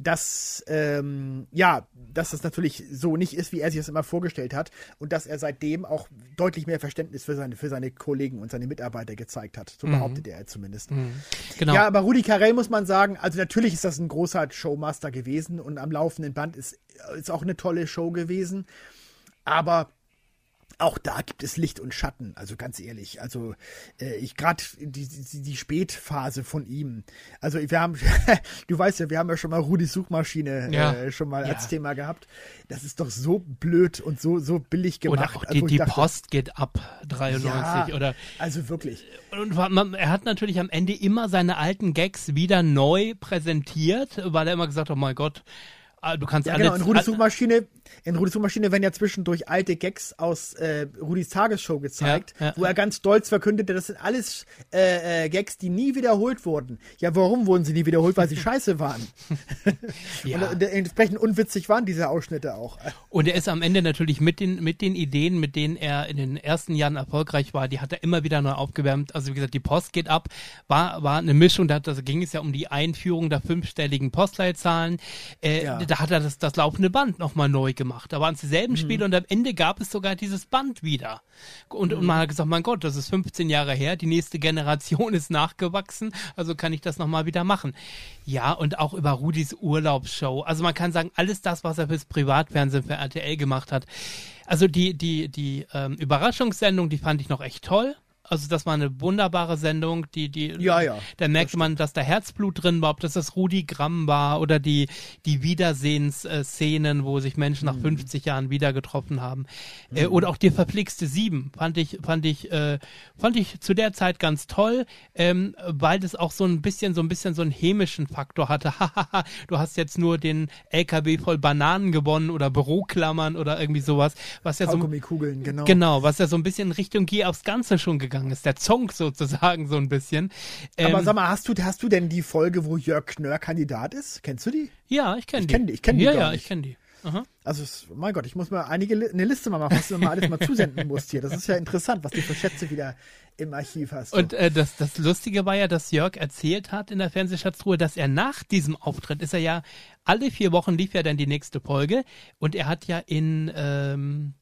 dass ähm, ja, dass das natürlich so nicht ist, wie er sich das immer vorgestellt hat und dass er seitdem auch deutlich mehr Verständnis für seine für seine Kollegen und seine Mitarbeiter gezeigt hat. So mhm. behauptet er zumindest. Mhm. Genau. Ja, aber Rudi Carell muss man sagen, also natürlich ist das ein großer Showmaster gewesen und am laufenden Band ist ist auch eine tolle Show gewesen, aber auch da gibt es Licht und Schatten, also ganz ehrlich. Also äh, ich gerade die, die, die Spätphase von ihm. Also wir haben, du weißt ja, wir haben ja schon mal Rudis Suchmaschine Ja. äh, schon mal Ja. als Thema gehabt. Das ist doch so blöd und so so billig gemacht. Oder auch Also, die, ich die dachte, Post geht ab 93 Ja. oder Also wirklich. und man, er hat natürlich am Ende immer seine alten Gags wieder neu präsentiert, weil er immer gesagt hat, oh mein Gott, ah, du kannst Ja, alle genau. In Rudis Suchmaschine, in Rudis Suchmaschine werden ja zwischendurch alte Gags aus äh, Rudis Tagesshow gezeigt, Ja, ja. wo er ganz stolz verkündete, das sind alles äh, äh, Gags, die nie wiederholt wurden. Ja, warum wurden sie nie wiederholt? Weil sie scheiße waren. Ja. Und äh, entsprechend unwitzig waren diese Ausschnitte auch. Und er ist am Ende natürlich mit den, mit den Ideen, mit denen er in den ersten Jahren erfolgreich war, die hat er immer wieder neu aufgewärmt. Also wie gesagt, die Post geht ab, war, war eine Mischung, da, da ging es ja um die Einführung der fünfstelligen Postleitzahlen. Äh. Da hat er das, das laufende Band nochmal neu gemacht. Da waren es Mhm. dieselben Spiele und am Ende gab es sogar dieses Band wieder. Und, und man Mhm. hat gesagt, mein Gott, das ist 15 Jahre her, die nächste Generation ist nachgewachsen, also kann ich das nochmal wieder machen. Ja, und auch über Rudis Urlaubsshow. Also man kann sagen, alles das, was er fürs Privatfernsehen für RTL gemacht hat. Also die, die, die ähm, Überraschungssendung, die fand ich noch echt toll. Also das war eine wunderbare Sendung, die, die, Ja, ja, da merkte man, dass da Herzblut drin war, ob das das Rudi Gramm war oder die, die Wiedersehensszenen, wo sich Menschen Mhm. nach 50 Jahren wieder getroffen haben. Äh, oder auch die verflixte Sieben, fand ich, fand ich, äh, fand ich zu der Zeit ganz toll, ähm, weil das auch so ein bisschen, so ein bisschen so einen hämischen Faktor hatte. Hahaha, du hast jetzt nur den LKW voll Bananen gewonnen oder Büroklammern oder irgendwie sowas, was ja so genau. Genau, was ja so ein bisschen Richtung Geh aufs Ganze schon gegangen ist. Der Zonk sozusagen so ein bisschen. Aber Ähm, sag mal, hast du, hast du denn die Folge, wo Jörg Knörr Kandidat ist? Kennst du die? ja, ich kenne die. kenn die- ich kenn die Ja, ja, nicht. ich kenne die. Aha. Also, mein Gott, ich muss mal einige, eine Liste mal machen, was du mal alles mal zusenden musst hier. Das ist ja interessant, was du für Schätze wieder im Archiv hast. Und äh, das, das Lustige war ja, dass Jörg erzählt hat in der Fernsehschatztruhe, dass er nach diesem Auftritt ist er ja, alle vier Wochen lief ja dann die nächste Folge und er hat ja in, ähm,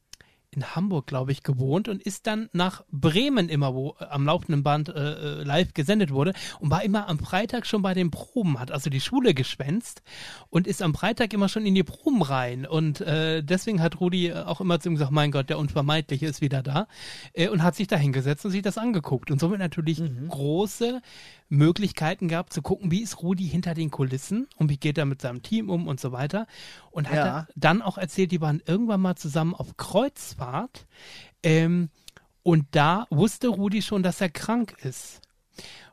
in Hamburg, glaube ich, gewohnt und ist dann nach Bremen immer, wo äh, am laufenden Band äh, äh, live gesendet wurde und war immer am Freitag schon bei den Proben, hat also die Schule geschwänzt und ist am Freitag immer schon in die Proben rein. Und äh, deswegen hat Rudi äh, auch immer zu ihm gesagt, mein Gott, der Unvermeidliche ist wieder da äh, und hat sich da hingesetzt und sich das angeguckt. Und somit natürlich große Möglichkeiten gehabt zu gucken, wie ist Rudi hinter den Kulissen und wie geht er mit seinem Team um und so weiter und hat Ja. er dann auch erzählt, die waren irgendwann mal zusammen auf Kreuzfahrt ähm, und da wusste Rudi schon, dass er krank ist.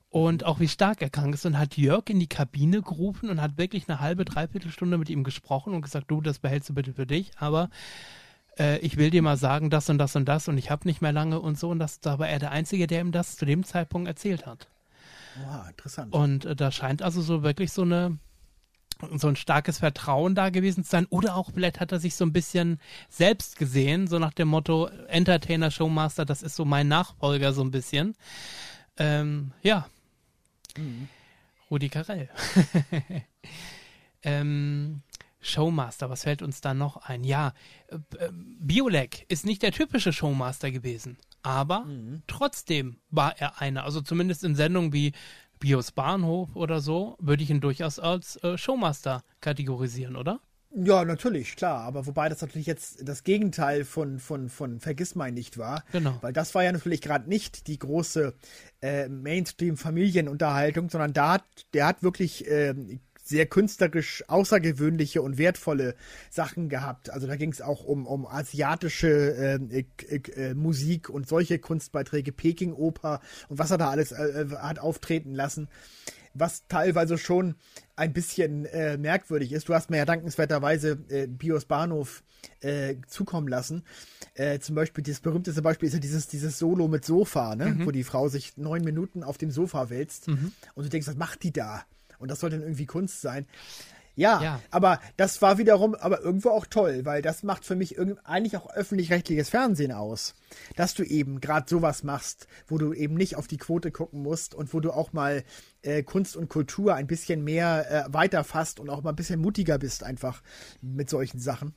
Und auch wie stark er krank ist und hat Jörg in die Kabine gerufen und hat wirklich eine halbe, dreiviertel Stunde mit ihm gesprochen und gesagt, du, das behältst du bitte für dich, aber äh, ich will dir mal sagen, das und das und das und ich habe nicht mehr lange und so und das, da war er der Einzige, der ihm das zu dem Zeitpunkt erzählt hat. Wow, interessant. Und äh, da scheint also so wirklich so eine so ein starkes Vertrauen da gewesen zu sein. Oder auch vielleicht hat er sich so ein bisschen selbst gesehen, so nach dem Motto Entertainer, Showmaster, das ist so mein Nachfolger so ein bisschen. Ähm, ja. Rudi Carell. ähm, Showmaster, was fällt uns da noch ein? Ja, äh, äh, Biolek ist nicht der typische Showmaster gewesen, aber trotzdem war er einer. Also zumindest in Sendungen wie Bios Bahnhof oder so, würde ich ihn durchaus als äh, Showmaster kategorisieren, oder? Ja, natürlich, klar. Aber wobei das natürlich jetzt das Gegenteil von, von, von Vergissmein nicht war. Genau. Weil das war ja natürlich gerade nicht die große äh, Mainstream-Familienunterhaltung, sondern da hat, der hat wirklich ähm, sehr künstlerisch außergewöhnliche und wertvolle Sachen gehabt. Also da ging es auch um, um asiatische ähm, äh, äh, Musik und solche Kunstbeiträge, Peking-Oper und was er da alles äh, äh, hat auftreten lassen was teilweise schon ein bisschen äh, merkwürdig ist. Du hast mir ja dankenswerterweise äh, Bios Bahnhof äh, zukommen lassen. Äh, zum Beispiel, das berühmteste Beispiel ist ja dieses, dieses Solo mit Sofa, ne? wo die Frau sich neun Minuten auf dem Sofa wälzt und du denkst, was macht die da? Und das soll dann irgendwie Kunst sein. Ja, Ja. aber das war wiederum aber irgendwo auch toll, weil das macht für mich eigentlich auch öffentlich-rechtliches Fernsehen aus. Dass du eben gerade sowas machst, wo du eben nicht auf die Quote gucken musst und wo du auch mal äh, Kunst und Kultur ein bisschen mehr äh, weiterfasst und auch mal ein bisschen mutiger bist einfach mit solchen Sachen.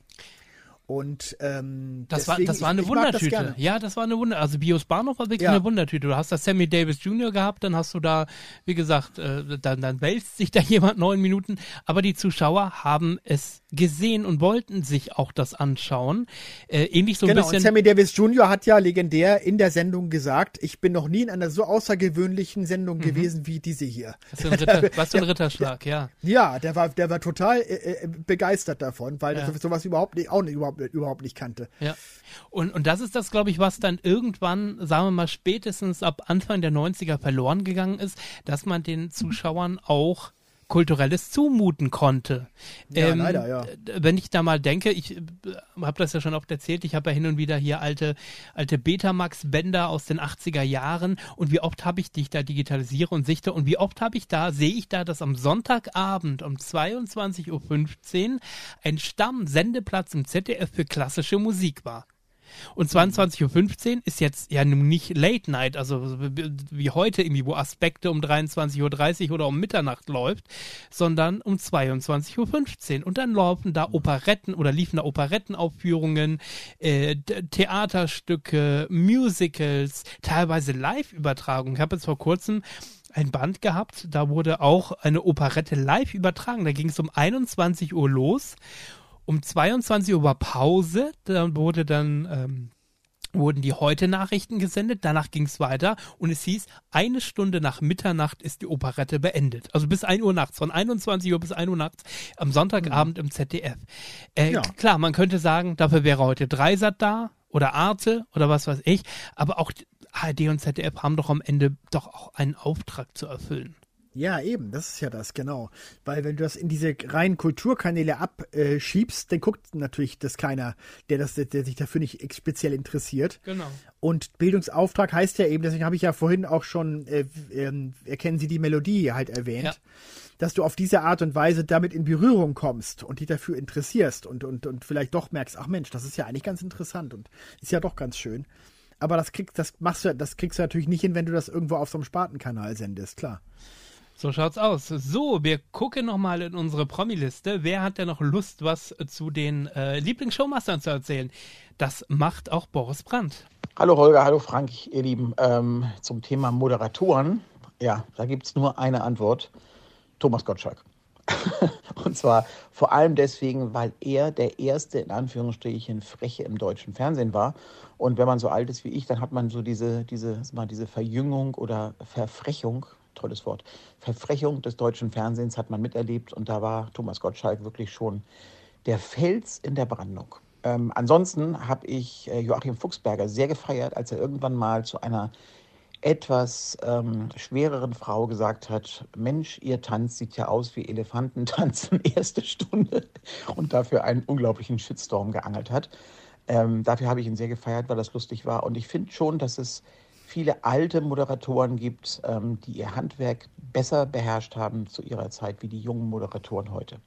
Und ähm, das war das war eine ich, ich das Wundertüte. gerne. Ja, das war eine Wunder. Also Bios Bahnhof war wirklich Ja. eine Wundertüte. Du hast da Sammy Davis Jr. gehabt, dann hast du da, wie gesagt, äh, dann, dann wälzt sich da jemand neun Minuten. Aber die Zuschauer haben es gesehen und wollten sich auch das anschauen. Äh, ähnlich so ein genau, und bisschen. Sammy Davis Jr. hat ja legendär in der Sendung gesagt, ich bin noch nie in einer so außergewöhnlichen Sendung Mhm. gewesen wie diese hier. was, für ein Ritter, was für ein Ritterschlag, ja. Ja, der war, der war total äh, äh, begeistert davon, weil Ja. er sowas überhaupt nicht, auch nicht, überhaupt, überhaupt nicht kannte. Ja. Und, und das ist das, glaube ich, was dann irgendwann, sagen wir mal, spätestens ab Anfang der 90er verloren gegangen ist, dass man den Zuschauern auch kulturelles zumuten konnte. Ja, leider, ja. Wenn ich da mal denke, ich habe das ja schon oft erzählt, ich habe ja hin und wieder hier alte, alte Betamax-Bänder aus den 80er Jahren und wie oft habe ich dich da digitalisiere und sichte und wie oft habe ich da, sehe ich da, dass am Sonntagabend um 22.15 Uhr ein Stamm-Sendeplatz im ZDF für klassische Musik war. Und 22.15 Uhr ist jetzt ja nun nicht Late Night, also wie heute irgendwie, wo Aspekte um 23.30 Uhr oder um Mitternacht läuft, sondern um 22.15 Uhr. Und dann laufen da Operetten oder liefen da Operettenaufführungen, äh, Theaterstücke, Musicals, teilweise Live-Übertragungen. Ich habe jetzt vor kurzem ein Band gehabt, da wurde auch eine Operette live übertragen. Da ging es um 21 Uhr los um 22 Uhr war Pause, dann wurde dann ähm, wurden die heute Nachrichten gesendet, danach ging es weiter und es hieß, eine Stunde nach Mitternacht ist die Operette beendet. Also bis 1 Uhr nachts, von 21 Uhr bis 1 Uhr nachts am Sonntagabend im ZDF. Äh, Ja. Klar, man könnte sagen, dafür wäre heute Dreisat da oder Arte oder was weiß ich, aber auch ARD und ZDF haben doch am Ende doch auch einen Auftrag zu erfüllen. Ja, eben, das ist ja das, genau. Weil wenn du das in diese reinen Kulturkanäle abschiebst, dann guckt natürlich das keiner, der, das, der sich dafür nicht speziell interessiert. Genau. Und Bildungsauftrag heißt ja eben, deswegen habe ich ja vorhin auch schon, äh, ähm, erkennen Sie die Melodie halt erwähnt, Ja. dass du auf diese Art und Weise damit in Berührung kommst und dich dafür interessierst und, und, und vielleicht doch merkst, ach Mensch, das ist ja eigentlich ganz interessant und ist ja doch ganz schön. Aber das kriegst, das machst du, das kriegst du natürlich nicht hin, wenn du das irgendwo auf so einem Spatenkanal sendest, klar. So schaut's aus. So, wir gucken nochmal in unsere Promi-Liste. Wer hat denn noch Lust, was zu den äh, Lieblingsshowmastern zu erzählen? Das macht auch Boris Brandt. Hallo Holger, hallo Frank, ihr Lieben. Ähm, zum Thema Moderatoren, ja, da gibt es nur eine Antwort. Thomas Gottschalk. Und zwar vor allem deswegen, weil er der erste, in Anführungsstrichen, Freche im deutschen Fernsehen war. Und wenn man so alt ist wie ich, dann hat man so diese, diese, mal, diese Verjüngung oder Verfrechung, tolles Wort, Verfrechung des deutschen Fernsehens hat man miterlebt. Und da war Thomas Gottschalk wirklich schon der Fels in der Brandung. Ähm, ansonsten habe ich äh, Joachim Fuchsberger sehr gefeiert, als er irgendwann mal zu einer etwas ähm, schwereren Frau gesagt hat, Mensch, ihr Tanz sieht ja aus wie Elefanten tanzen, erste Stunde und dafür einen unglaublichen Shitstorm geangelt hat. Ähm, dafür habe ich ihn sehr gefeiert, weil das lustig war. Und ich finde schon, dass es viele alte Moderatoren gibt, ähm, die ihr Handwerk besser beherrscht haben zu ihrer Zeit wie die jungen Moderatoren heute.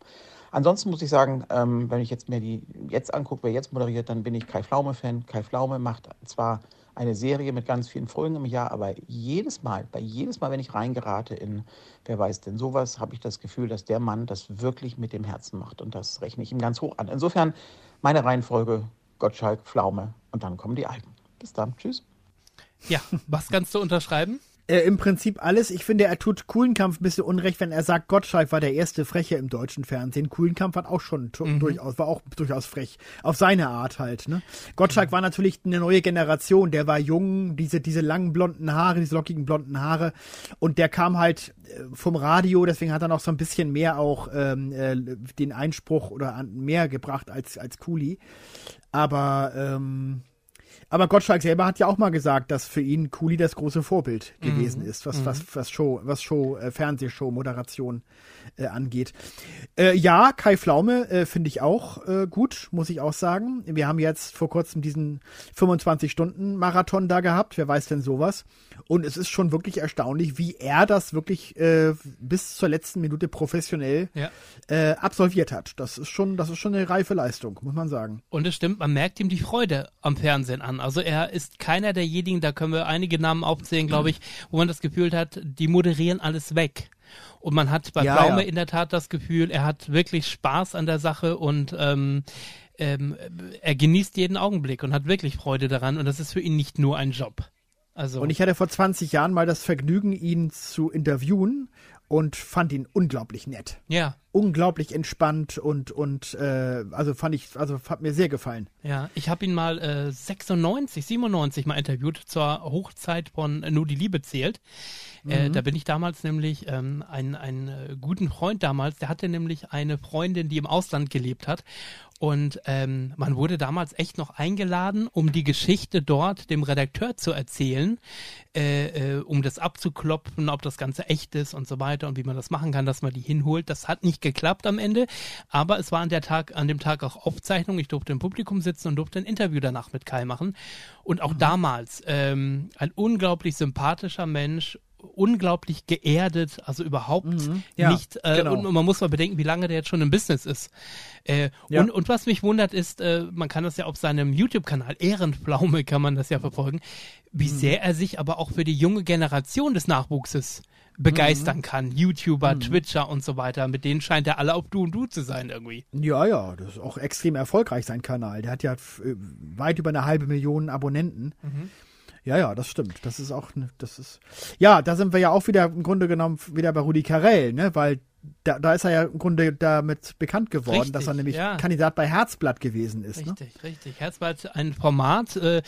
Ansonsten muss ich sagen, ähm, wenn ich jetzt mir die jetzt angucke, wer jetzt moderiert, dann bin ich Kai Pflaume-Fan. Kai Pflaume macht zwar eine Serie mit ganz vielen Folgen im Jahr, aber jedes Mal, bei jedes Mal, wenn ich reingerate in Wer weiß denn sowas, habe ich das Gefühl, dass der Mann das wirklich mit dem Herzen macht und das rechne ich ihm ganz hoch an. Insofern meine Reihenfolge Gottschalk, Pflaume und dann kommen die Alten. Bis dann, tschüss. Ja, was kannst du unterschreiben? Äh, Im Prinzip alles. Ich finde, er tut Kuhlenkampf ein bisschen unrecht, wenn er sagt, Gottschalk war der erste Freche im deutschen Fernsehen. Kuhlenkampf hat auch schon tu- durchaus, war auch durchaus frech. Auf seine Art halt, ne? Gottschalk war natürlich eine neue Generation. Der war jung, diese, diese langen blonden Haare, diese lockigen blonden Haare. Und der kam halt äh, vom Radio, deswegen hat er noch so ein bisschen mehr auch ähm, äh, den Einspruch oder mehr gebracht als, als Kuli. Aber, ähm, aber Gottschalk selber hat ja auch mal gesagt, dass für ihn Kuli das große Vorbild gewesen ist, was, was, was Show, was Show, äh, Fernsehshow, Moderation äh, angeht. Äh, ja, Kai Pflaume äh, finde ich auch äh, gut, muss ich auch sagen. Wir haben jetzt vor kurzem diesen 25-Stunden-Marathon da gehabt, wer weiß denn sowas. Und es ist schon wirklich erstaunlich, wie er das wirklich äh, bis zur letzten Minute professionell Ja. äh, absolviert hat. Das ist schon, das ist schon eine reife Leistung, muss man sagen. Und es stimmt, man merkt ihm die Freude am Fernsehen an. Also er ist keiner derjenigen, da können wir einige Namen aufzählen, glaube ich, wo man das Gefühl hat, die moderieren alles weg. Und man hat bei Ja, Pflaume ja. in der Tat das Gefühl, er hat wirklich Spaß an der Sache und ähm, ähm, er genießt jeden Augenblick und hat wirklich Freude daran und das ist für ihn nicht nur ein Job. Also Und ich hatte vor 20 Jahren mal das Vergnügen, ihn zu interviewen und fand ihn unglaublich nett. ja, Unglaublich entspannt und, und äh, also fand ich, also hat mir sehr gefallen. ja. Ich habe ihn mal äh, 96, 97 mal interviewt zur Hochzeit von Nur die Liebe zählt. Äh, da bin ich damals nämlich ähm, ein, ein äh, guten Freund damals, der hatte nämlich eine Freundin, die im Ausland gelebt hat. Und ähm, man wurde damals echt noch eingeladen, um die Geschichte dort dem Redakteur zu erzählen, äh, äh, um das abzuklopfen, ob das Ganze echt ist und so weiter und wie man das machen kann, dass man die hinholt. Das hat nicht geklappt am Ende, aber es war an, der Tag, an dem Tag auch Aufzeichnung. Ich durfte im Publikum sitzen und durfte ein Interview danach mit Kai machen. Und auch damals ähm, ein unglaublich sympathischer Mensch, unglaublich geerdet, also überhaupt Ja, nicht. Äh, genau. Und man muss mal bedenken, wie lange der jetzt schon im Business ist. Äh, Ja. und, und was mich wundert ist, äh, man kann das ja auf seinem YouTube-Kanal, Ehrenpflaume kann man das ja verfolgen, wie Mhm. sehr er sich aber auch für die junge Generation des Nachwuchses begeistern Mhm. kann. YouTuber, Twitcher und so weiter. Mit denen scheint er alle auf Du und Du zu sein irgendwie. Ja, ja, das ist auch extrem erfolgreich, sein Kanal. Der hat ja äh, weit über eine halbe Million Abonnenten. Ja, ja, das stimmt. Das ist auch, ne, das ist, ja, da sind wir ja auch wieder im Grunde genommen wieder bei Rudi Carell, ne, weil da, da ist er ja im Grunde damit bekannt geworden, Richtig, dass er nämlich ja. Kandidat bei Herzblatt gewesen ist, ne? Richtig, richtig. Herzblatt ein Format, äh,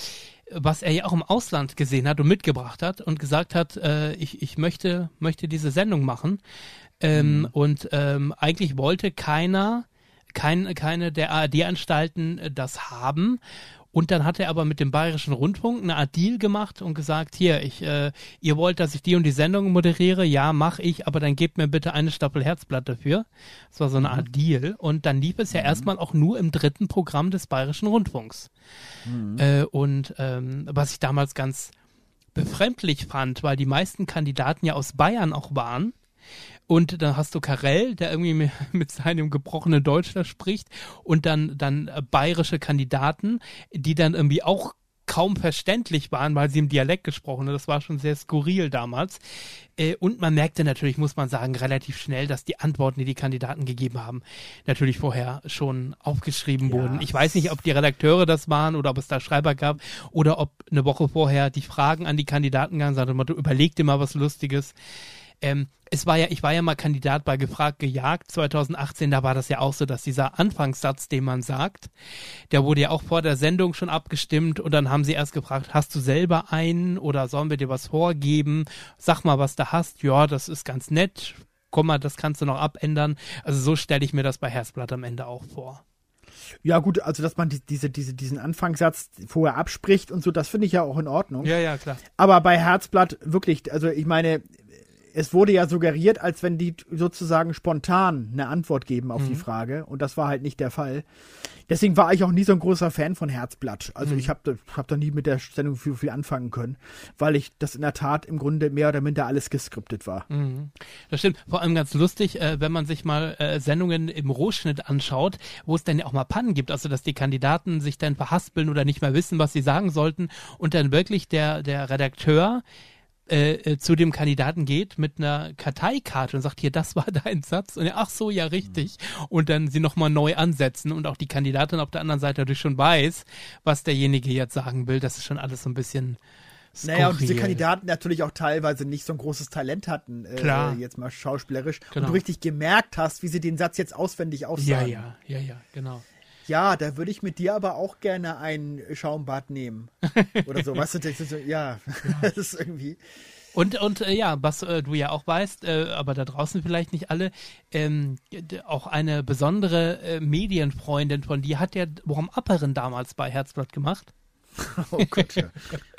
was er ja auch im Ausland gesehen hat und mitgebracht hat und gesagt hat, äh, ich, ich möchte, möchte diese Sendung machen. Ähm, Und ähm, eigentlich wollte keiner, kein, keine der ARD-Anstalten äh, das haben. Und dann hat er aber mit dem Bayerischen Rundfunk eine Art Deal gemacht und gesagt, hier, ich, äh, ihr wollt, dass ich die und die Sendung moderiere, ja, mach ich, aber dann gebt mir bitte eine Stapel Herzblatt dafür. Das war so eine Art Deal. Und dann lief es ja erstmal auch nur im dritten Programm des Bayerischen Rundfunks. Äh, und ähm, was ich damals ganz befremdlich fand, weil die meisten Kandidaten ja aus Bayern auch waren. Und dann hast du Karell, der irgendwie mi- mit seinem gebrochenen Deutsch da spricht. Und dann, dann äh, bayerische Kandidaten, die dann irgendwie auch kaum verständlich waren, weil sie im Dialekt gesprochen haben. Das war schon sehr skurril damals. Äh, Und man merkte natürlich, muss man sagen, relativ schnell, dass die Antworten, die die Kandidaten gegeben haben, natürlich vorher schon aufgeschrieben wurden. Ich weiß nicht, ob die Redakteure das waren oder ob es da Schreiber gab oder ob eine Woche vorher die Fragen an die Kandidaten gegangen sind. Motto, Überleg dir mal was Lustiges. Ähm, es war ja, ich war ja mal Kandidat bei Gefragt gejagt 2018, da war das ja auch so, dass dieser Anfangssatz, den man sagt, der wurde ja auch vor der Sendung schon abgestimmt und dann haben sie erst gefragt, hast du selber einen oder sollen wir dir was vorgeben? Sag mal, was du hast. Ja, das ist ganz nett. Komm mal, das kannst du noch abändern. Also so stelle ich mir das bei Herzblatt am Ende auch vor. Ja, gut, also dass man die, diese, diese, diesen Anfangssatz vorher abspricht und so, das finde ich ja auch in Ordnung. Ja, ja, klar. Aber bei Herzblatt wirklich, also ich meine, es wurde ja suggeriert, als wenn die sozusagen spontan eine Antwort geben auf die Frage. Und das war halt nicht der Fall. Deswegen war ich auch nie so ein großer Fan von Herzblatt. Also ich habe da, hab da nie mit der Sendung viel, viel anfangen können, weil ich das in der Tat im Grunde mehr oder minder alles geskriptet war. Das stimmt. Vor allem ganz lustig, äh, wenn man sich mal äh, Sendungen im Rohschnitt anschaut, wo es dann ja auch mal Pannen gibt, also dass die Kandidaten sich dann verhaspeln oder nicht mehr wissen, was sie sagen sollten und dann wirklich der, der Redakteur äh, äh, zu dem Kandidaten geht mit einer Karteikarte und sagt, hier, das war dein Satz. Und er, ach so, ja, richtig. Und dann sie nochmal neu ansetzen und auch die Kandidatin auf der anderen Seite natürlich schon weiß, was derjenige jetzt sagen will. Das ist schon alles so ein bisschen Naja, und diese skurril. Kandidaten natürlich auch teilweise nicht so ein großes Talent hatten, äh, Klar. jetzt mal schauspielerisch. Genau. Und du richtig gemerkt hast, wie sie den Satz jetzt auswendig Ja, aufsagen. ja, ja, ja, genau. Ja, da würde ich mit dir aber auch gerne ein Schaumbad nehmen. Oder so, weißt du, so, ja, das ist irgendwie. Und, und äh, ja, was äh, du ja auch weißt, äh, aber da draußen vielleicht nicht alle, ähm, auch eine besondere äh, Medienfreundin von dir hat ja Warm-Upperin damals bei Herzblatt gemacht. Oh Gott, ja.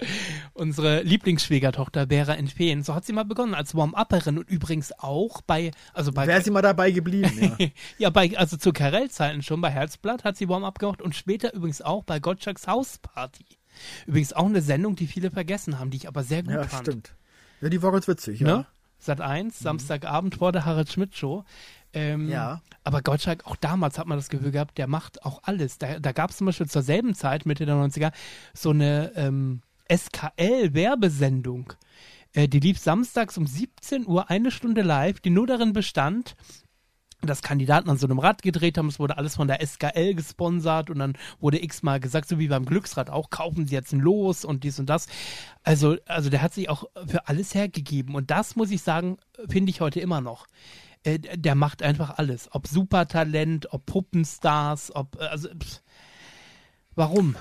Unsere Lieblingsschwiegertochter Vera Entfeen. So hat sie mal begonnen als Warm-Upperin und übrigens auch bei, also bei Wäre sie mal dabei geblieben, ja. ja, bei, also zu Karell-Zeiten schon bei Herzblatt hat sie Warm-Up gemacht und später übrigens auch bei Gottschalks Hausparty. Übrigens auch eine Sendung, die viele vergessen haben, die ich aber sehr gut Ja, fand. stimmt. Ja, die war ganz witzig, ja. Ne? Sat 1, Samstagabend vor der Harald Schmidt Show. Ähm, Ja. Aber Gottschalk, auch damals hat man das Gefühl gehabt, der macht auch alles. Da, da gab es zum Beispiel zur selben Zeit, Mitte der 90er, so eine ähm, SKL-Werbesendung. Äh, die lief samstags um 17 Uhr, eine Stunde live, die nur darin bestand, dass Kandidaten an so einem Rad gedreht haben. Es wurde alles von der SKL gesponsert und dann wurde x-mal gesagt, so wie beim Glücksrad auch, kaufen Sie jetzt ein Los und dies und das. Also, also der hat sich auch für alles hergegeben. Und das muss ich sagen, finde ich heute immer noch. Äh, der macht einfach alles. Ob Supertalent, ob Puppenstars, ob, also, pff. warum?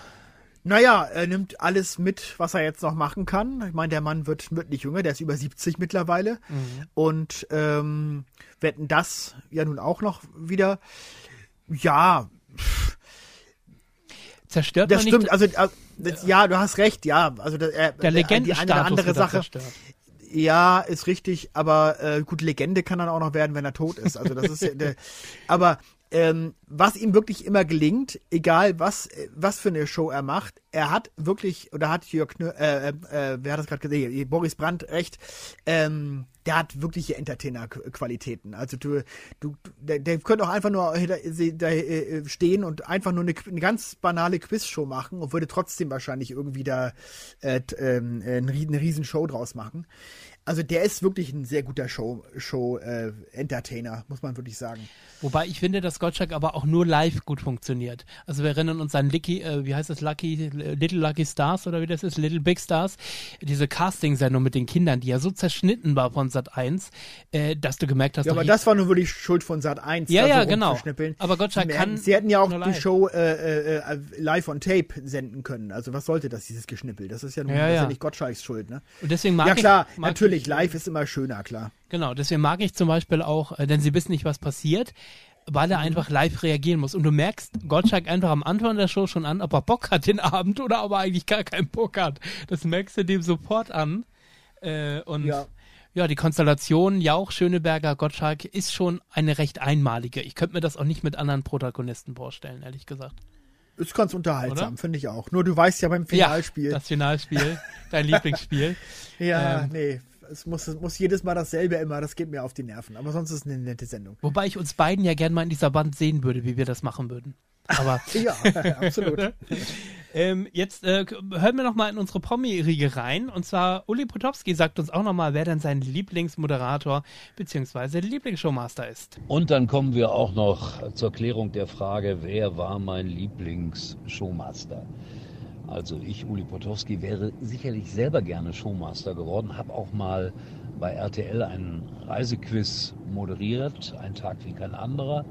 Naja, er nimmt alles mit, was er jetzt noch machen kann. Ich meine, der Mann wird, wird nicht jünger, der ist über 70 mittlerweile. Mhm. Und ähm, wetten das ja nun auch noch wieder. Ja. Zerstört das stimmt, also, also das, ja, du hast recht, ja. Also äh, der Legenden die eine oder andere Sache. Zerstört. Ja, ist richtig, aber äh, gut, Legende kann dann auch noch werden, wenn er tot ist. Also das ist ja, der, aber ähm, was ihm wirklich immer gelingt, egal was, was für eine Show er macht, er hat wirklich, oder hat Jörg, äh, äh, wer hat das gerade gesehen, Boris Brandt recht, ähm, der hat wirkliche Entertainer-Qualitäten. Also du, du, der, der könnte auch einfach nur da, da äh, stehen und einfach nur eine, eine ganz banale Quizshow machen und würde trotzdem wahrscheinlich irgendwie da äh, äh, eine Riesenshow draus machen. Also der ist wirklich ein sehr guter Show, Show äh, Entertainer, muss man wirklich sagen. Wobei ich finde, dass Gottschalk aber auch nur live gut funktioniert. Also wir erinnern uns an Licky, äh, wie heißt das, Lucky, Little Lucky Stars oder wie das ist, Little Big Stars, diese Casting-Sendung mit den Kindern, die ja so zerschnitten war von Sat 1, äh, dass du gemerkt hast, ja, aber das war nur wirklich Schuld von Sat 1. Ja, ja, so genau. Aber Gottschalk kann. Sie hätten ja auch die Show äh, äh, live on Tape senden können. Also was sollte das, dieses Geschnippel? Das ist ja, nun, ja, ja. ja nicht Gottschalks Schuld, ne? Und deswegen mag ja klar, ich, mag natürlich ich, live ist immer schöner, klar. Genau, deswegen mag ich zum Beispiel auch, äh, denn sie wissen nicht, was passiert, weil er mhm. einfach live reagieren muss. Und du merkst Gottschalk einfach am Anfang der Show schon an, ob er Bock hat den Abend oder ob er eigentlich gar keinen Bock hat. Das merkst du dem sofort an. Äh, und ja. ja, die Konstellation Jauch, Schöneberger, Gottschalk ist schon eine recht einmalige. Ich könnte mir das auch nicht mit anderen Protagonisten vorstellen, ehrlich gesagt. Ist ganz unterhaltsam, finde ich auch. Nur du weißt ja beim Finalspiel. Ja, das Finalspiel, dein Lieblingsspiel. ja, ähm, nee, es muss, es muss jedes Mal dasselbe immer, das geht mir auf die Nerven. Aber sonst ist es eine nette Sendung. Wobei ich uns beiden ja gerne mal in dieser Band sehen würde, wie wir das machen würden. Aber ja, absolut. ähm, jetzt äh, hören wir noch mal in unsere Promi-Riege rein. Und zwar Uli Potowski sagt uns auch noch mal, wer denn sein Lieblingsmoderator bzw. Lieblingsshowmaster ist. Und dann kommen wir auch noch zur Klärung der Frage, wer war mein Lieblingsshowmaster? Also ich, Uli Potowski, wäre sicherlich selber gerne Showmaster geworden, habe auch mal bei RTL einen Reisequiz moderiert, ein Tag wie kein anderer.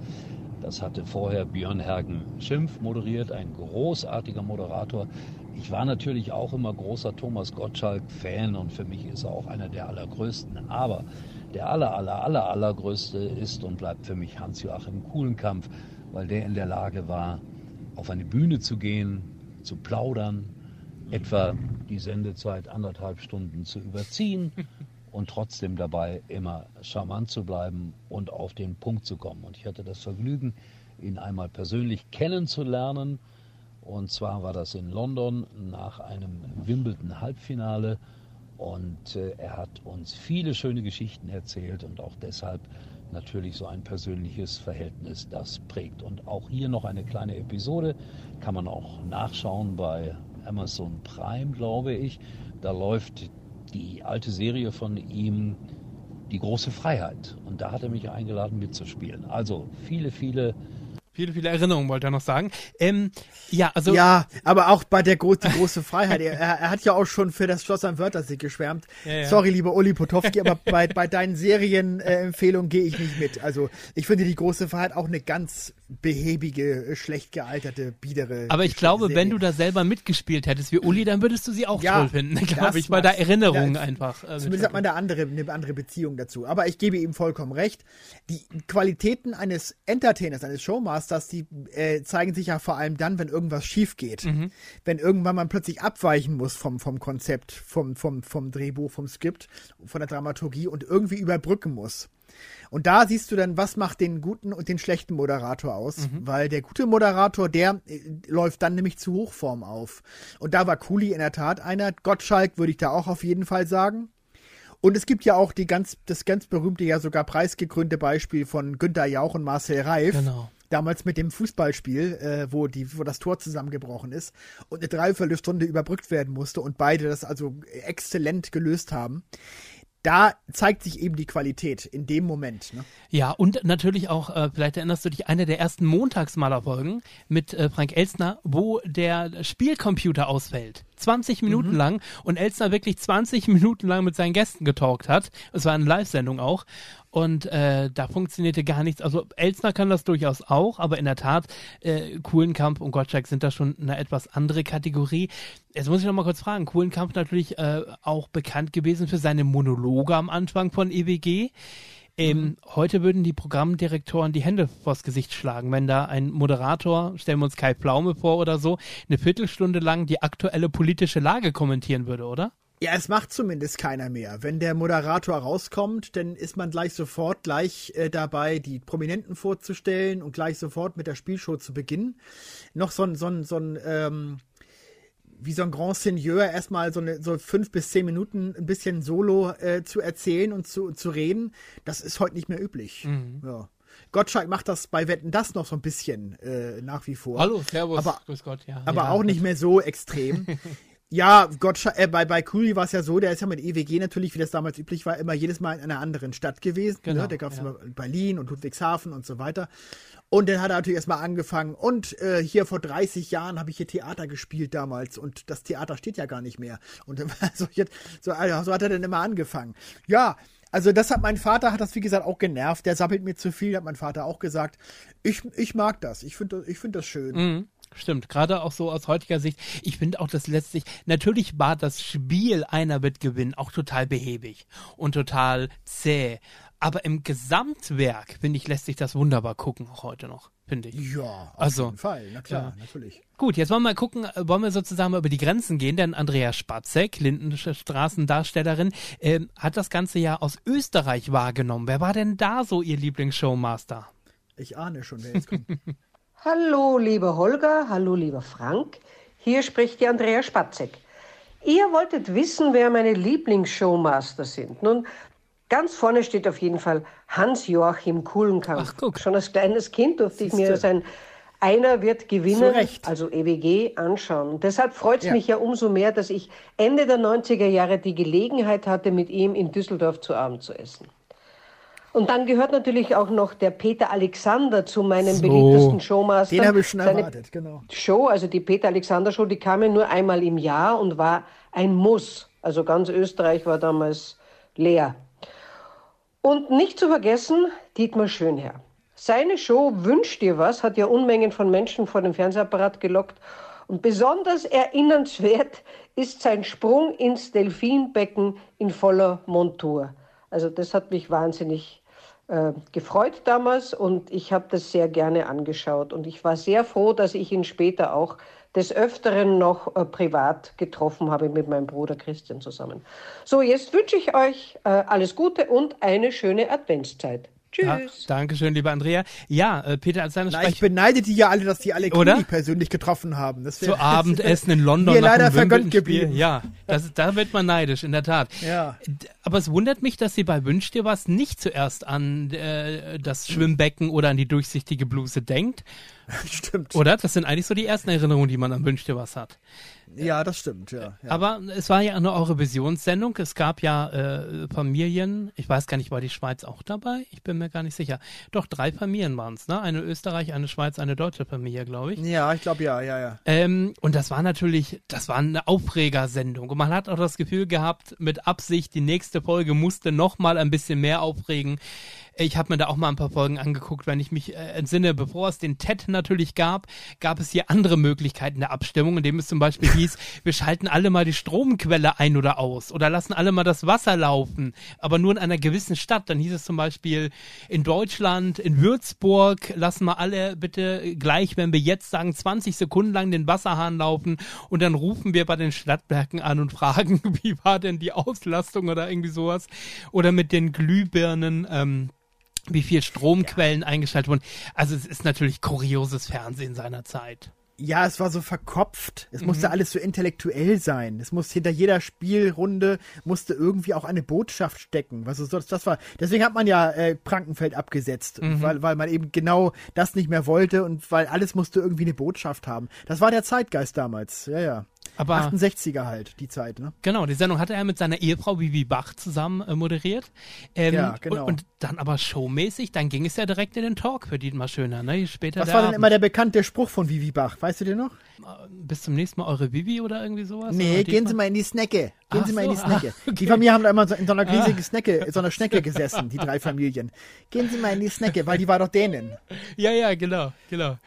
Das hatte vorher Björn Hergen Schimpf moderiert, ein großartiger Moderator. Ich war natürlich auch immer großer Thomas Gottschalk-Fan und für mich ist er auch einer der allergrößten. Aber der aller, aller, aller, allergrößte ist und bleibt für mich Hans-Joachim Kuhlenkampf, weil der in der Lage war, auf eine Bühne zu gehen, zu plaudern, etwa die Sendezeit anderthalb Stunden zu überziehen und trotzdem dabei immer charmant zu bleiben und auf den Punkt zu kommen. Und ich hatte das Vergnügen, ihn einmal persönlich kennenzulernen. Und zwar war das in London nach einem Wimbledon-Halbfinale. Und äh, er hat uns viele schöne Geschichten erzählt und auch deshalb natürlich so ein persönliches Verhältnis das prägt. Und auch hier noch eine kleine Episode, kann man auch nachschauen bei Amazon Prime, glaube ich. Da läuft die alte Serie von ihm, Die große Freiheit. Und da hat er mich eingeladen mitzuspielen. Also viele, viele Viele, viele Erinnerungen wollte er noch sagen. Ähm, ja, also. Ja, aber auch bei der Gro die große Freiheit. er, er, hat ja auch schon für das Schloss am Wörthersee geschwärmt. Ja, ja. Sorry, lieber Uli Potowski, aber bei, bei deinen Serienempfehlungen äh, gehe ich nicht mit. Also, ich finde die große Freiheit auch eine ganz behäbige, schlecht gealterte, biedere. Aber ich glaube, Serie. wenn du da selber mitgespielt hättest wie Uli, dann würdest du sie auch ja, toll finden, glaube ich, weil da Erinnerungen einfach. Äh, zumindest hat man da andere, eine andere Beziehung dazu. Aber ich gebe ihm vollkommen recht. Die Qualitäten eines Entertainers, eines Showmasters, die äh, zeigen sich ja vor allem dann, wenn irgendwas schief geht. Mhm. Wenn irgendwann man plötzlich abweichen muss vom, vom Konzept, vom, vom, vom Drehbuch, vom Skript, von der Dramaturgie und irgendwie überbrücken muss. Und da siehst du dann, was macht den guten und den schlechten Moderator aus. Mhm. Weil der gute Moderator, der äh, läuft dann nämlich zu Hochform auf. Und da war Kuli in der Tat einer. Gottschalk würde ich da auch auf jeden Fall sagen. Und es gibt ja auch die ganz, das ganz berühmte, ja sogar preisgekrönte Beispiel von Günter Jauch und Marcel Reif. Genau damals mit dem Fußballspiel, äh, wo, die, wo das Tor zusammengebrochen ist und eine Dreiviertelstunde überbrückt werden musste und beide das also exzellent gelöst haben da zeigt sich eben die Qualität in dem Moment. Ne? Ja, und natürlich auch, äh, vielleicht erinnerst du dich, eine der ersten Montagsmalerfolgen mit äh, Frank Elstner, wo der Spielcomputer ausfällt. 20 Minuten mhm. lang und Elstner wirklich 20 Minuten lang mit seinen Gästen getalkt hat. Es war eine Live-Sendung auch. Und äh, da funktionierte gar nichts. Also Elsner kann das durchaus auch, aber in der Tat, äh, Kuhlenkamp und Gottschalk sind da schon eine etwas andere Kategorie. Jetzt muss ich noch mal kurz fragen. Kuhlenkamp natürlich äh, auch bekannt gewesen für seine Monologe am Anfang von EWG. Ähm, mhm. Heute würden die Programmdirektoren die Hände vors Gesicht schlagen, wenn da ein Moderator, stellen wir uns Kai Pflaume vor oder so, eine Viertelstunde lang die aktuelle politische Lage kommentieren würde, oder? Ja, es macht zumindest keiner mehr. Wenn der Moderator rauskommt, dann ist man gleich sofort gleich äh, dabei, die Prominenten vorzustellen und gleich sofort mit der Spielshow zu beginnen. Noch so ein, so ein, so ein ähm, wie so ein Grand Seigneur erstmal so, eine, so fünf bis zehn Minuten ein bisschen Solo äh, zu erzählen und zu, zu reden, das ist heute nicht mehr üblich. Mhm. Ja. Gottschalk macht das bei Wetten das noch so ein bisschen äh, nach wie vor. Hallo, Servus, aber, grüß Gott, ja. Aber ja, auch nicht mehr so extrem. Ja, Gott, äh, bei, bei Kuri war es ja so, der ist ja mit EWG natürlich, wie das damals üblich war, immer jedes Mal in einer anderen Stadt gewesen. Ne? Genau, ne? Da gab es ja. Berlin und Ludwigshafen und so weiter. Und dann hat er natürlich erstmal angefangen. Und äh, hier vor 30 Jahren habe ich hier Theater gespielt damals. Und das Theater steht ja gar nicht mehr. Und so, so, also, so hat er dann immer angefangen. Ja, also das hat mein Vater, hat das wie gesagt auch genervt. Der sappelt mir zu viel, hat mein Vater auch gesagt. Ich, ich mag das. Ich finde ich find das schön. Mhm. Stimmt, gerade auch so aus heutiger Sicht. Ich finde auch das letztlich, natürlich war das Spiel einer wird gewinnen auch total behäbig und total zäh. Aber im Gesamtwerk, finde ich, lässt sich das wunderbar gucken, auch heute noch, finde ich. Ja, auf also, jeden Fall, na klar, ja. natürlich. Gut, jetzt wollen wir mal gucken, äh, wollen wir sozusagen mal über die Grenzen gehen, denn Andrea Spatzek, Lindenstraßendarstellerin, äh, hat das ganze Jahr aus Österreich wahrgenommen. Wer war denn da so ihr Lieblingsshowmaster? Ich ahne schon, wer jetzt kommt. Hallo, lieber Holger, hallo, lieber Frank. Hier spricht die Andrea Spatzek. Ihr wolltet wissen, wer meine Lieblingsshowmaster sind. Nun, ganz vorne steht auf jeden Fall Hans-Joachim Kuhlenkamp. Ach, guck. Schon als kleines Kind durfte ich mir sein Einer wird gewinnen, also EWG, anschauen. Und deshalb freut es ja. mich ja umso mehr, dass ich Ende der 90er Jahre die Gelegenheit hatte, mit ihm in Düsseldorf zu Abend zu essen. Und dann gehört natürlich auch noch der Peter Alexander zu meinen so, beliebtesten Showmastern. Den habe ich schon Seine erwartet, genau. Show, also die Peter Alexander Show, die kam ja nur einmal im Jahr und war ein Muss. Also ganz Österreich war damals leer. Und nicht zu vergessen, Dietmar Schönherr. Seine Show Wünsch dir was hat ja Unmengen von Menschen vor dem Fernsehapparat gelockt. Und besonders erinnernswert ist sein Sprung ins Delfinbecken in voller Montur. Also das hat mich wahnsinnig äh, gefreut damals und ich habe das sehr gerne angeschaut. Und ich war sehr froh, dass ich ihn später auch des Öfteren noch äh, privat getroffen habe mit meinem Bruder Christian zusammen. So, jetzt wünsche ich euch äh, alles Gute und eine schöne Adventszeit. Tschüss. Ja, Dankeschön, lieber Andrea. Ja, äh, Peter, als seine Na, Ich beneide die ja alle, dass die alle Kuni persönlich getroffen haben. Das Zu Abendessen in London. Mir leider vergönnt geblieben. Ja, das, da wird man neidisch, in der Tat. Ja. Aber es wundert mich, dass sie bei Wünsch dir was nicht zuerst an äh, das Schwimmbecken oder an die durchsichtige Bluse denkt. Stimmt. Oder? Das sind eigentlich so die ersten Erinnerungen, die man an Wünsch dir was hat. Ja, das stimmt, ja, ja. Aber es war ja eine Eurovisionsendung. Es gab ja äh, Familien. Ich weiß gar nicht, war die Schweiz auch dabei? Ich bin mir gar nicht sicher. Doch, drei Familien waren es, ne? Eine Österreich, eine Schweiz, eine deutsche Familie, glaube ich. Ja, ich glaube ja, ja, ja. Ähm, und das war natürlich, das war eine Aufregersendung. Und man hat auch das Gefühl gehabt, mit Absicht, die nächste Folge musste noch mal ein bisschen mehr aufregen. Ich habe mir da auch mal ein paar Folgen angeguckt, wenn ich mich äh, entsinne, bevor es den TED natürlich gab, gab es hier andere Möglichkeiten der Abstimmung, indem es zum Beispiel hieß, wir schalten alle mal die Stromquelle ein oder aus oder lassen alle mal das Wasser laufen, aber nur in einer gewissen Stadt. Dann hieß es zum Beispiel in Deutschland, in Würzburg, lassen wir alle bitte gleich, wenn wir jetzt sagen, 20 Sekunden lang den Wasserhahn laufen und dann rufen wir bei den Stadtwerken an und fragen, wie war denn die Auslastung oder irgendwie sowas. Oder mit den Glühbirnen. Ähm, wie viel Stromquellen ja. eingeschaltet wurden. Also es ist natürlich kurioses Fernsehen seiner Zeit. Ja, es war so verkopft. Es mhm. musste alles so intellektuell sein. Es muss hinter jeder Spielrunde musste irgendwie auch eine Botschaft stecken. Was das, das war. Deswegen hat man ja äh, Prankenfeld abgesetzt, mhm. weil, weil man eben genau das nicht mehr wollte und weil alles musste irgendwie eine Botschaft haben. Das war der Zeitgeist damals. Ja, ja. Aber 68er halt, die Zeit, ne? Genau, die Sendung hatte er mit seiner Ehefrau Vivi Bach zusammen äh, moderiert. Ähm, Ja, genau. Und, und dann aber showmäßig, dann ging es ja direkt in den Talk für Dietmar Schöner, ne? Später Was war denn Abend. immer der bekannte Spruch von Vivi Bach? Weißt du den noch? Bis zum nächsten Mal eure Vivi oder irgendwie sowas? Nee, gehen Sie mal in die Snecke. Gehen Ach Sie mal in die so, Snecke. ah, Die Familie haben da immer so in so einer riesigen Ah. Snecke, so einer Schnecke gesessen, die drei Familien. Gehen Sie mal in die Snecke, weil die war doch Dänen. Ja, ja, genau, genau.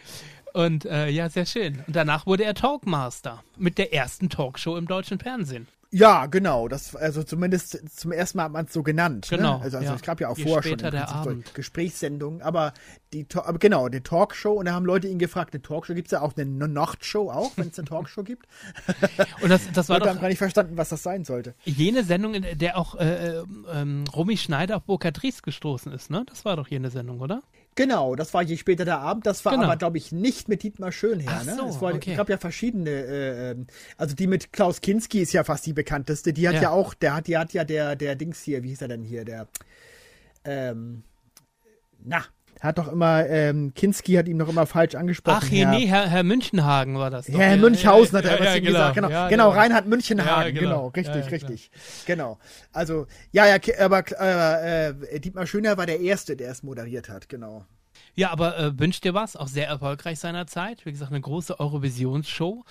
Und äh, ja, sehr schön. Und danach wurde er Talkmaster mit der ersten Talkshow im deutschen Fernsehen. Ja, genau. Das, also zumindest zum ersten Mal hat man es so genannt. Genau, Ne? Also, also ja. es gab ja auch Je vorher schon im. Gesprächssendungen, aber die aber genau, die Talkshow und da haben Leute ihn gefragt, eine Talkshow gibt es ja auch eine Nachtshow auch, wenn es eine Talkshow gibt. Und das, das war Leute haben doch gar nicht verstanden, was das sein sollte. jene Sendung, in der auch äh, ähm, Romy Schneider auf Burkhard Ries gestoßen ist, ne? Das war doch jene Sendung, oder? Genau, das war je später der Abend. Das war Genau. aber, glaube ich, nicht mit Dietmar Schönherr. Ne? so, es war, okay. Gab ja verschiedene, äh, ähm, also die mit Klaus Kinski ist ja fast die bekannteste. Die hat ja, Ja. auch, der hat, die hat ja der, der Dings hier, wie hieß er denn hier, der, ähm, na, hat doch immer, ähm, Kinski hat ihn doch immer falsch angesprochen. Ach, hier, nee, Herr, Herr Münchenhagen war das. doch. Herr Ja, Münchhausen ja, hat er ja, was ja, ihm genau. gesagt. Genau, Ja, genau, Reinhard Münchenhagen. Genau. genau. richtig, richtig. Genau. Also, ja, ja, aber äh, äh, Dietmar Schöner war der Erste, der es moderiert hat, genau. Ja, aber äh, wünscht dir was? Auch sehr erfolgreich seinerzeit. Wie gesagt, eine große Eurovisionsshow.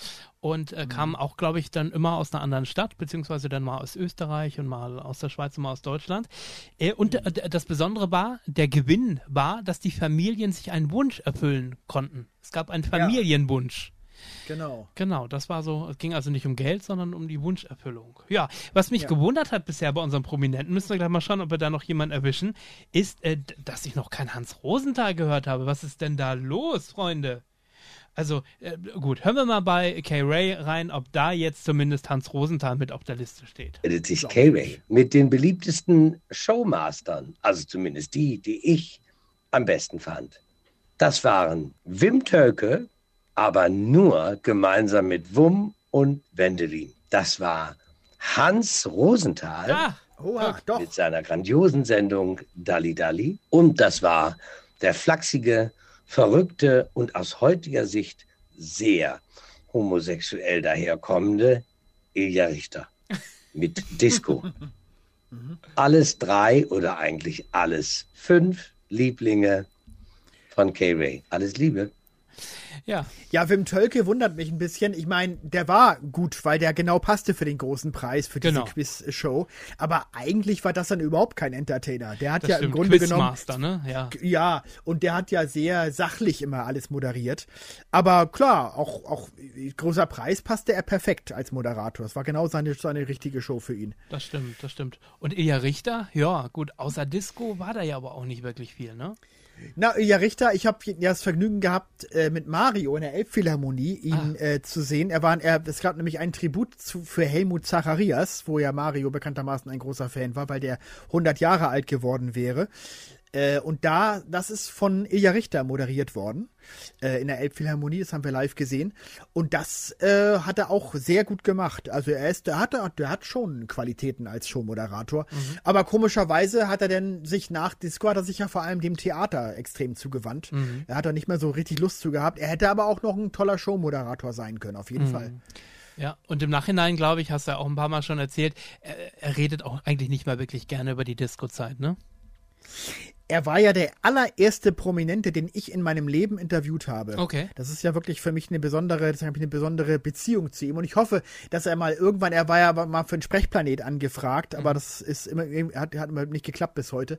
Und äh, kam auch, glaube ich, dann immer aus einer anderen Stadt, beziehungsweise dann mal aus Österreich und mal aus der Schweiz und mal aus Deutschland. Äh, und äh, d- das Besondere war, der Gewinn war, dass die Familien sich einen Wunsch erfüllen konnten. Es gab einen Familienwunsch. Genau. Genau, das war so, es ging also nicht um Geld, sondern um die Wunscherfüllung. Ja, was mich Ja. gewundert hat bisher bei unseren Prominenten, müssen wir gleich mal schauen, ob wir da noch jemanden erwischen, ist, äh, dass ich noch kein Hans Rosenthal gehört habe. Was ist denn da los, Freunde? Also, äh, gut, hören wir mal bei K-Ray rein, ob da jetzt zumindest Hans Rosenthal mit auf der Liste steht. meldet sich K-Ray mit den beliebtesten Showmastern, also zumindest die, die ich am besten fand. Das waren Wim Tölke, aber nur gemeinsam mit Wum und Wendelin. Das war Hans Rosenthal Ah, Oha, doch. mit seiner grandiosen Sendung Dalli Dalli. Und das war der flachsige, verrückte und aus heutiger Sicht sehr homosexuell daherkommende Ilja Richter mit Disco. Alles drei oder eigentlich alles fünf Lieblinge von K-Ray. Alles Liebe. Ja, Ja, Wim Tölke wundert mich ein bisschen. Ich meine, der war gut, weil der genau passte für den großen Preis, für diese Genau. Quiz-Show. Aber eigentlich war das dann überhaupt kein Entertainer. Der hat das ja stimmt. im Grunde genommen. Quizmaster, ne? Ja. Ja, und der hat ja sehr sachlich immer alles moderiert. Aber klar, auch, auch großer Preis passte er perfekt als Moderator. Es war genau seine, seine richtige Show für ihn. Das stimmt, das stimmt. Und Ilja Richter, ja, gut, außer Disco war da ja aber auch nicht wirklich viel, ne? Na, ja, Richter, ich habe ja das Vergnügen gehabt, äh, mit Mario in der Elbphilharmonie ihn Ah. äh, zu sehen. Er war, er, es gab nämlich ein Tribut zu, für Helmut Zacharias, wo ja Mario bekanntermaßen ein großer Fan war, weil der 100 Jahre alt geworden wäre. Äh, und da, das ist von Ilja Richter moderiert worden, äh, in der Elbphilharmonie, das haben wir live gesehen. Und das äh, hat er auch sehr gut gemacht. Also er ist, der hat, der hat schon Qualitäten als Showmoderator. Aber komischerweise hat er denn sich nach Disco, hat er sich ja vor allem dem Theater extrem zugewandt. Er hat da nicht mehr so richtig Lust zu gehabt. Er hätte aber auch noch ein toller Showmoderator sein können, auf jeden Fall. Ja, und im Nachhinein, glaube ich, hast du ja auch ein paar Mal schon erzählt, er, er redet auch eigentlich nicht mehr wirklich gerne über die Disco-Zeit, ne? Er war ja der allererste Prominente, den ich in meinem Leben interviewt habe. Okay. Das ist ja wirklich für mich eine besondere, das eine besondere Beziehung zu ihm. Und ich hoffe, dass er mal irgendwann, er war ja mal für den Sprechplanet angefragt, aber das ist immer, hat, hat immer nicht geklappt bis heute,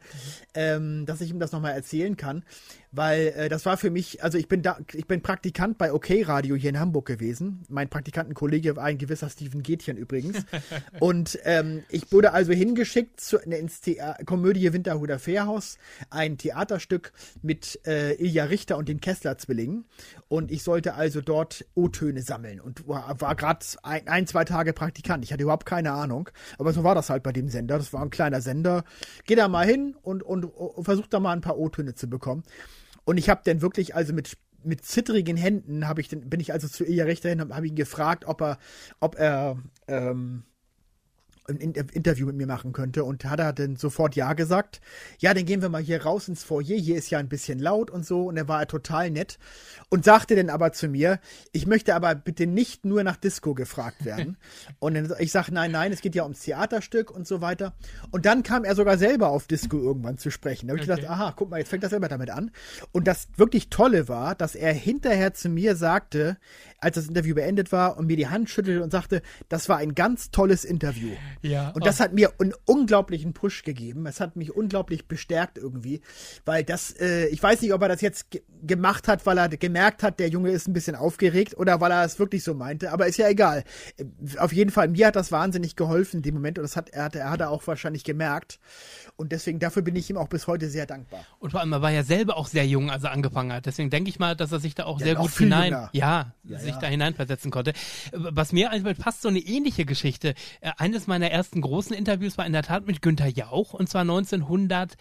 ähm, dass ich ihm das nochmal erzählen kann. Weil äh, das war für mich, also ich bin da, ich bin Praktikant bei OK Radio hier in Hamburg gewesen. Mein Praktikantenkollege war ein gewisser Steven Gätchen übrigens. Und ähm, ich wurde also hingeschickt zu, ins Thea Komödie Winterhuder Fährhaus, ein Theaterstück mit äh, Ilja Richter und den Kessler-Zwillingen. Und ich sollte also dort O-Töne sammeln und war, war gerade ein, ein, zwei Tage Praktikant. Ich hatte überhaupt keine Ahnung. Aber so war das halt bei dem Sender. Das war ein kleiner Sender. Geh da mal hin und, und, und versuch da mal ein paar O-Töne zu bekommen. Und ich habe dann wirklich also mit mit zittrigen Händen habe ich dann bin ich also zu Ilja Richter hin habe hab ihn gefragt, ob er ob er ähm, ein Interview mit mir machen könnte. Und hat er dann sofort Ja gesagt. Ja, dann gehen wir mal hier raus ins Foyer. Hier ist ja ein bisschen laut und so. Und er war total nett und sagte dann aber zu mir, ich möchte aber bitte nicht nur nach Disco gefragt werden. und dann, ich sage, nein, nein, es geht ja ums Theaterstück und so weiter. Und dann kam er sogar selber auf Disco irgendwann zu sprechen. Da habe ich okay. gedacht, aha, guck mal, jetzt fängt er selber damit an. Und das wirklich Tolle war, dass er hinterher zu mir sagte, als das Interview beendet war und mir die Hand schüttelte und sagte, das war ein ganz tolles Interview. Ja. Und das oh. hat mir einen unglaublichen Push gegeben. Es hat mich unglaublich bestärkt irgendwie, weil das, äh, ich weiß nicht, ob er das jetzt gemacht hat, weil er gemerkt hat, der Junge ist ein bisschen aufgeregt oder weil er es wirklich so meinte, aber ist ja egal. Auf jeden Fall, mir hat das wahnsinnig geholfen in dem Moment und das hat er, hat, er hat er auch wahrscheinlich gemerkt. Und deswegen, dafür bin ich ihm auch bis heute sehr dankbar. Und vor allem, er war ja selber auch sehr jung, als er angefangen hat. Deswegen denke ich mal, dass er sich da auch ja, sehr gut hinein, ja, ja, sich ja. da hineinversetzen konnte. Was mir eigentlich fast so eine ähnliche Geschichte. Äh, eines meiner ersten großen Interviews war in der Tat mit Günter Jauch und zwar 1900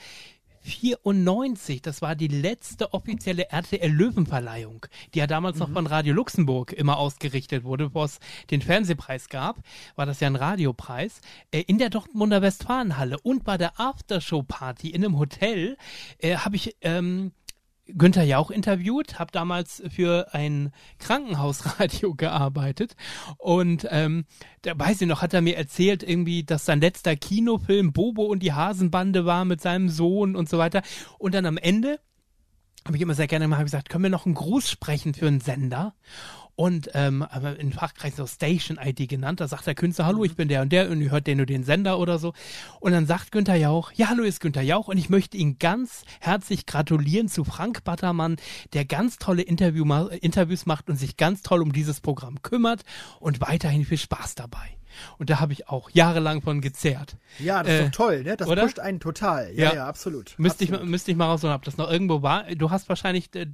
94, das war die letzte offizielle RTL Löwenverleihung, die ja damals mhm. noch von Radio Luxemburg immer ausgerichtet wurde, bevor es den Fernsehpreis gab, war das ja ein Radiopreis, äh, in der Dortmunder Westfalenhalle und bei der Aftershow-Party in einem Hotel äh, habe ich ähm, Günther Jauch interviewt, habe damals für ein Krankenhausradio gearbeitet und ähm, da weiß ich noch, hat er mir erzählt irgendwie, dass sein letzter Kinofilm Bobo und die Hasenbande war mit seinem Sohn und so weiter und dann am Ende habe ich immer sehr gerne mal gesagt, können wir noch einen Gruß sprechen für einen Sender? Und ähm, in Fachkreisen so Station ID genannt. Da sagt der Künstler, hallo, ich bin der und der und ihr hört den nur den Sender oder so. Und dann sagt Günther Jauch, ja, hallo, ist Günther Jauch und ich möchte Ihnen ganz herzlich gratulieren zu Frank Battermann, der ganz tolle Interview Interviews macht und sich ganz toll um dieses Programm kümmert und weiterhin viel Spaß dabei. Und da habe ich auch jahrelang von gezehrt. Ja, das ist doch äh, toll, ne? Das oder? pusht einen total. Ja, ja, ja absolut. Müsste absolut. ich, müsste ich mal rausholen, ob das noch irgendwo war. Du hast wahrscheinlich äh,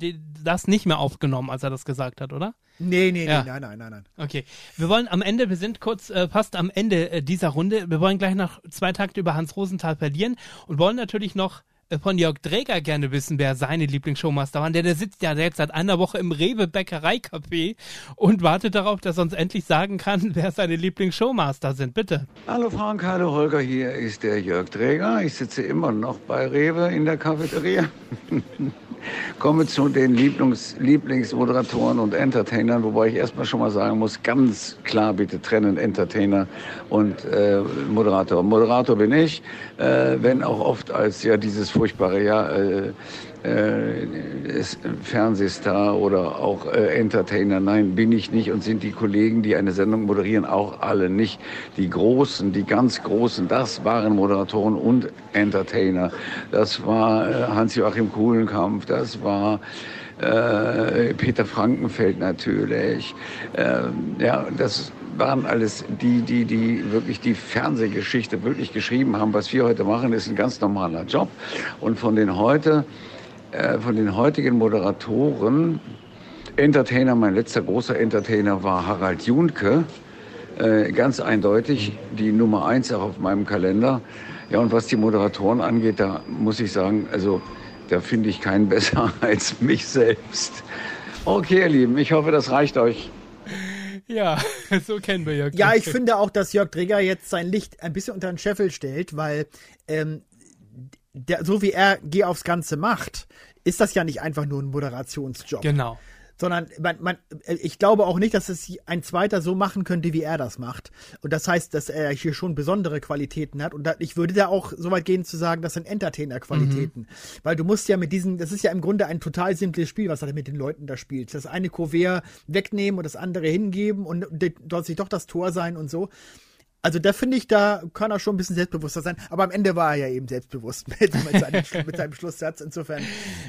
das nicht mehr aufgenommen, als er das gesagt hat, oder? Nee, nee, ja. nee, nein, nein, nein, nein. Okay. Wir wollen am Ende, wir sind kurz äh, fast am Ende äh, dieser Runde. Wir wollen gleich noch zwei Takte über Hans Rosenthal verlieren und wollen natürlich noch von Jörg Dräger gerne wissen, wer seine Lieblingsshowmaster war. Der, der sitzt ja jetzt seit einer Woche im Rewe Bäckereicafé und wartet darauf, dass er uns endlich sagen kann, wer seine Lieblingsshowmaster sind. Bitte. Hallo Frank, hallo Holger, hier ist der Jörg Dräger. Ich sitze immer noch bei Rewe in der Cafeteria. Komme zu den Lieblings Lieblingsmoderatoren und Entertainern, wobei ich erstmal schon mal sagen muss, ganz klar bitte trennen Entertainer und äh, Moderator. Moderator bin ich, äh, wenn auch oft als ja dieses furchtbare ja äh, äh, Fernsehstar oder auch äh, Entertainer. Nein, bin ich nicht und sind die Kollegen, die eine Sendung moderieren, auch alle nicht. Die Großen, die ganz Großen, das waren Moderatoren und Entertainer. Das war äh, Hans-Joachim Kuhlenkampf, das war äh, Peter Frankenfeld natürlich. Äh, ja, das waren alles die, die, die wirklich die Fernsehgeschichte wirklich geschrieben haben. Was wir heute machen, ist ein ganz normaler Job. Und von den heute äh, von den heutigen Moderatoren, Entertainer, mein letzter großer Entertainer war Harald Junke. Äh, ganz eindeutig die Nummer eins auch auf meinem Kalender. Ja, und was die Moderatoren angeht, da muss ich sagen, also da finde ich keinen besser als mich selbst. Okay, ihr Lieben, ich hoffe, das reicht euch. Ja, so kennen wir Jörg. Ja, ich finde auch, dass Jörg Dreger jetzt sein Licht ein bisschen unter den Scheffel stellt, weil ähm, der, so wie er Geh aufs Ganze macht, ist das ja nicht einfach nur ein Moderationsjob. Genau. Sondern man, man, ich glaube auch nicht, dass es ein zweiter so machen könnte, wie er das macht. Und das heißt, dass er hier schon besondere Qualitäten hat. Und da, ich würde da auch so weit gehen zu sagen, das sind Entertainer-Qualitäten. Mhm. Weil du musst ja mit diesen, das ist ja im Grunde ein total simples Spiel, was er mit den Leuten da spielt. Das eine Kuvert wegnehmen und das andere hingeben und dort sich doch das Tor sein und so. Also da finde ich, da kann er schon ein bisschen selbstbewusster sein. Aber am Ende war er ja eben selbstbewusst mit, mit, seinem, mit seinem, Schlusssatz. Insofern.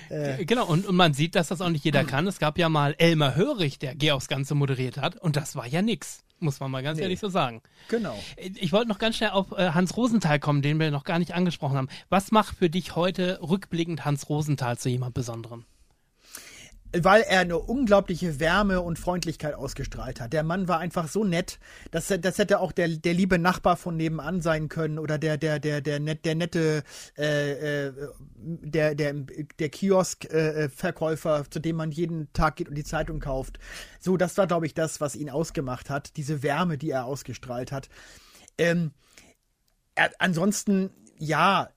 Äh. Genau, und, und man sieht, dass das auch nicht jeder kann. Es gab ja mal Elmar Hörig, der Geh aufs Ganze moderiert hat. Und das war ja nix. Muss man mal ganz nee. ehrlich so sagen. Genau. Ich wollte noch ganz schnell auf äh, Hans Rosenthal kommen, den wir noch gar nicht angesprochen haben. Was macht für dich heute rückblickend Hans Rosenthal zu jemand Besonderem? Weil er eine unglaubliche Wärme und Freundlichkeit ausgestrahlt hat. Der Mann war einfach so nett, dass das hätte auch der, der liebe Nachbar von nebenan sein können oder der der der der net, der nette äh, äh, der der der Kiosk-Verkäufer, äh, zu dem man jeden Tag geht und die Zeitung kauft. So, das war glaube ich das, was ihn ausgemacht hat, diese Wärme, die er ausgestrahlt hat. Ähm, er, ansonsten, ja,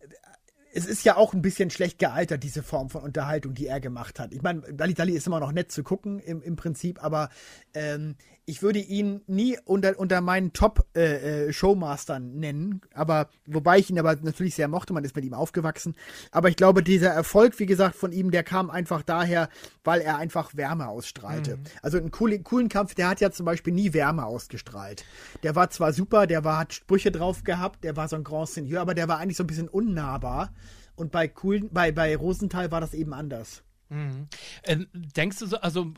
es ist ja auch ein bisschen schlecht gealtert, diese Form von Unterhaltung, die er gemacht hat. Ich meine, Dali Dali ist immer noch nett zu gucken im, im Prinzip, aber ähm, ich würde ihn nie unter, unter meinen Top-Showmastern äh, äh nennen, aber wobei ich ihn aber natürlich sehr mochte, man ist mit ihm aufgewachsen. Aber ich glaube, dieser Erfolg, wie gesagt, von ihm, der kam einfach daher, weil er einfach Wärme ausstrahlte. Mhm. Also einen coolen, coolen Kampf, der hat ja zum Beispiel nie Wärme ausgestrahlt. Der war zwar super, der war, hat Sprüche drauf gehabt, der war so ein Grand Seigneur, aber der war eigentlich so ein bisschen unnahbar. Und bei, coolen, bei, bei Rosenthal war das eben anders. Mhm. Ähm, denkst du so, also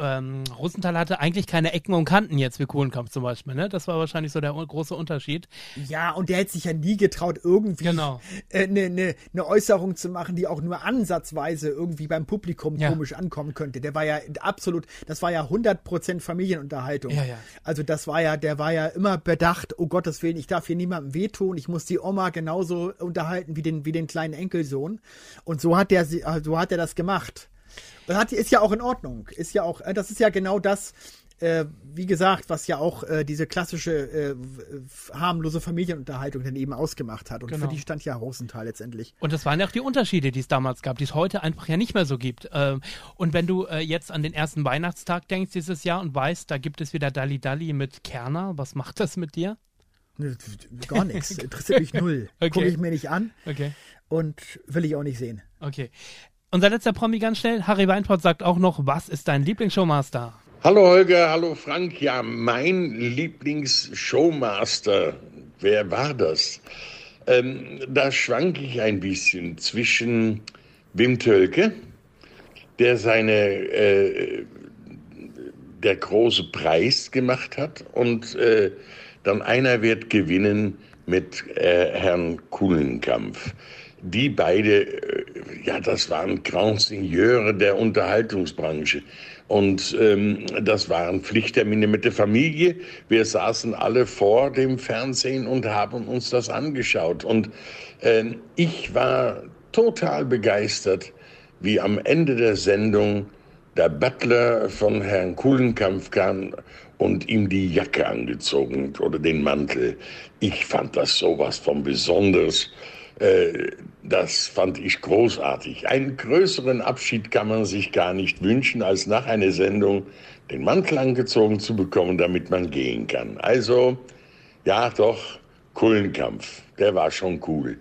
ähm, Rosenthal hatte eigentlich keine Ecken und Kanten jetzt wie Kohlenkampf zum Beispiel, ne? Das war wahrscheinlich so der große Unterschied. Ja, und der hätte sich ja nie getraut, irgendwie genau. eine äh, ne, ne, ne Äußerung zu machen, die auch nur ansatzweise irgendwie beim Publikum ja. komisch ankommen könnte. Der war ja absolut, das war ja 100% Familienunterhaltung. Ja, ja. Also das war ja, der war ja immer bedacht, oh Gottes Willen, ich darf hier niemandem wehtun, ich muss die Oma genauso unterhalten wie den, wie den kleinen Enkelsohn. Und so hat der, so hat er das gemacht macht. Das hat, ist ja auch in Ordnung. Ist ja auch, äh, das ist ja genau das, äh, wie gesagt, was ja auch äh, diese klassische äh, harmlose Familienunterhaltung dann eben ausgemacht hat. Und genau. für die stand ja Rosenthal letztendlich. Und das waren ja auch die Unterschiede, die es damals gab, die es heute einfach ja nicht mehr so gibt. Ähm, und wenn du äh, jetzt an den ersten Weihnachtstag denkst dieses Jahr und weißt, da gibt es wieder Dalli Dalli mit Kerner, was macht das mit dir? Gar nichts. Interessiert mich null. Okay. Gucke ich mir nicht an. Okay. Und will ich auch nicht sehen. Okay. Unser letzter Promi ganz schnell. Harry Weinport sagt auch noch, was ist dein Lieblingsshowmaster? Hallo Holger, hallo Frank. Ja, mein Lieblingsshowmaster, wer war das? Ähm, da schwank ich ein bisschen zwischen Wim Tölke, der seine äh, der große Preis gemacht hat und äh, dann einer wird gewinnen mit äh, Herrn Kuhlenkampf die beide, äh, ja, das waren Grand Signeure der Unterhaltungsbranche. Und ähm, das waren Pflichttermine mit der Familie. Wir saßen alle vor dem Fernsehen und haben uns das angeschaut. Und äh, ich war total begeistert, wie am Ende der Sendung der Butler von Herrn Kuhlenkampf kam und ihm die Jacke angezogen oder den Mantel. Ich fand das sowas von besonders. Äh, das fand ich großartig. Einen größeren Abschied kann man sich gar nicht wünschen, als nach einer Sendung den Mantel angezogen zu bekommen, damit man gehen kann. Also, ja, doch, Kullenkampf, der war schon cool.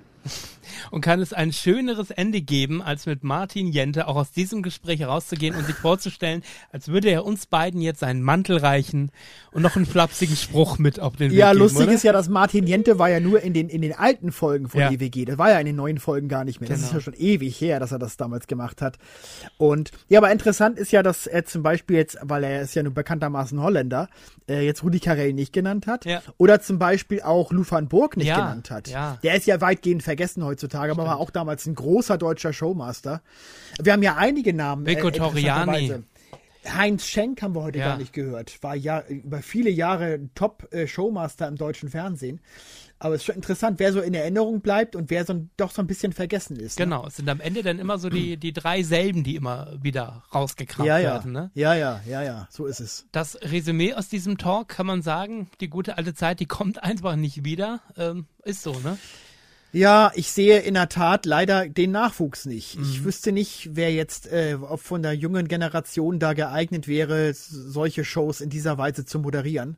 Und kann es ein schöneres Ende geben, als mit Martin Jente auch aus diesem Gespräch herauszugehen und sich vorzustellen, als würde er uns beiden jetzt seinen Mantel reichen und noch einen flapsigen Spruch mit auf den Weg Ja, geben, lustig oder? ist ja, dass Martin Jente war ja nur in den, in den alten Folgen von ja. EWG. Das war ja in den neuen Folgen gar nicht mehr. Das genau. ist ja schon ewig her, dass er das damals gemacht hat. Und ja, aber interessant ist ja, dass er zum Beispiel jetzt, weil er ist ja nun bekanntermaßen Holländer, äh, jetzt Rudi Carell nicht genannt hat. Ja. Oder zum Beispiel auch Lufan Burg nicht ja, genannt hat. Ja. Der ist ja weitgehend vergessen heutzutage, Stimmt. aber war auch damals ein großer deutscher Showmaster. Wir haben ja einige Namen. Vico äh, Toriani. Heinz Schenk haben wir heute ja. gar nicht gehört. War ja über viele Jahre Top-Showmaster im deutschen Fernsehen. Aber es ist schon interessant, wer so in Erinnerung bleibt und wer so doch so ein bisschen vergessen ist. Ne? Genau, es sind am Ende dann immer so die, die drei selben, die immer wieder rausgekramt ja, ja. werden. Ne? Ja, ja, ja, ja, so ist es. Das Resümee aus diesem Talk kann man sagen, die gute alte Zeit, die kommt einfach nicht wieder. Ähm, ist so, ne? Ja, ich sehe in der Tat leider den Nachwuchs nicht. Mhm. Ich wüsste nicht, wer jetzt äh, von der jungen Generation da geeignet wäre, solche Shows in dieser Weise zu moderieren.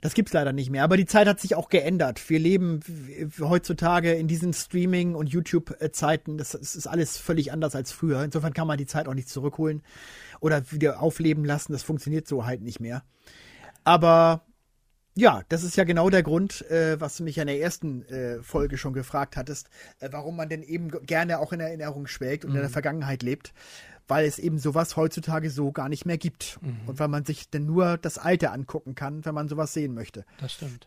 Das gibt's leider nicht mehr. Aber die Zeit hat sich auch geändert. Wir leben heutzutage in diesen Streaming- und YouTube-Zeiten. Das, das ist alles völlig anders als früher. Insofern kann man die Zeit auch nicht zurückholen oder wieder aufleben lassen. Das funktioniert so halt nicht mehr. Aber ja, das ist ja genau der Grund, äh, was du mich ja in der ersten äh, Folge schon gefragt hattest, äh, warum man denn eben gerne auch in Erinnerung schwelgt und mhm. in der mhm. Vergangenheit lebt, weil es eben sowas heutzutage so gar nicht mehr gibt mhm. und weil man sich denn nur das Alte angucken kann, wenn man sowas sehen möchte. Das stimmt.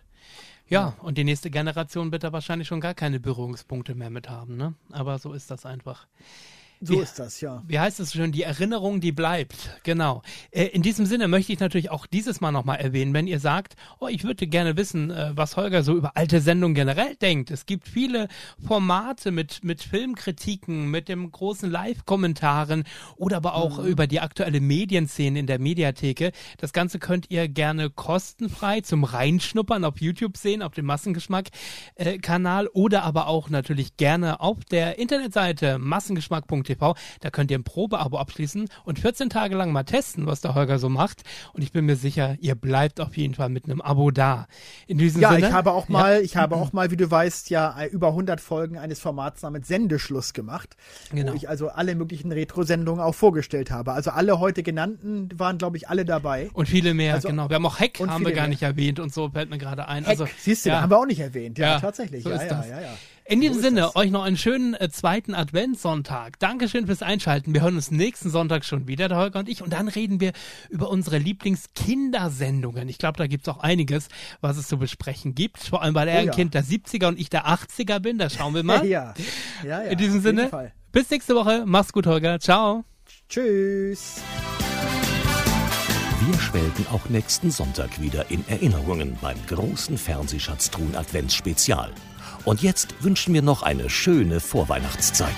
Ja, und die nächste Generation wird da wahrscheinlich schon gar keine Berührungspunkte mehr mit haben, ne? Aber so ist das einfach. So ist das, ja. Wie heißt es schon? Die Erinnerung, die bleibt. Genau. Äh, in diesem Sinne möchte ich natürlich auch dieses Mal nochmal erwähnen, wenn ihr sagt, oh, ich würde gerne wissen, äh, was Holger so über alte Sendungen generell denkt. Es gibt viele Formate mit, mit Filmkritiken, mit dem großen Live-Kommentaren oder aber auch mhm. über die aktuelle Medienszene in der Mediatheke. Das Ganze könnt ihr gerne kostenfrei zum Reinschnuppern auf YouTube sehen, auf dem Massengeschmack-Kanal äh, oder aber auch natürlich gerne auf der Internetseite massengeschmack.de TV. Da könnt ihr ein Probeabo abschließen und 14 Tage lang mal testen, was der Holger so macht. Und ich bin mir sicher, ihr bleibt auf jeden Fall mit einem Abo da. In diesem ja, Sinne. ich habe auch mal, ja. ich habe auch mal, wie du weißt, ja über 100 Folgen eines Formats namens Sendeschluss gemacht, genau. wo ich also alle möglichen Retro-Sendungen auch vorgestellt habe. Also alle heute genannten waren, glaube ich, alle dabei. Und viele mehr, also, genau. Wir haben auch Hack, haben wir gar mehr. nicht erwähnt und so fällt mir gerade ein. Hack, also, siehst du, ja. haben wir auch nicht erwähnt. Ja, ja tatsächlich. So ja, ja, ja, ja. In diesem so Sinne, das. euch noch einen schönen äh, zweiten Adventssonntag. Dankeschön fürs Einschalten. Wir hören uns nächsten Sonntag schon wieder, der Holger und ich. Und dann reden wir über unsere Lieblingskindersendungen. Ich glaube, da gibt's auch einiges, was es zu besprechen gibt. Vor allem, weil er oh, ja. ein Kind der 70er und ich der 80er bin. Da schauen wir mal. ja. ja, ja. In diesem Sinne, bis nächste Woche. Mach's gut, Holger. Ciao. Tschüss. Wir schwelgen auch nächsten Sonntag wieder in Erinnerungen beim großen Fernsehschatztruhen Adventsspezial. Und jetzt wünschen wir noch eine schöne Vorweihnachtszeit.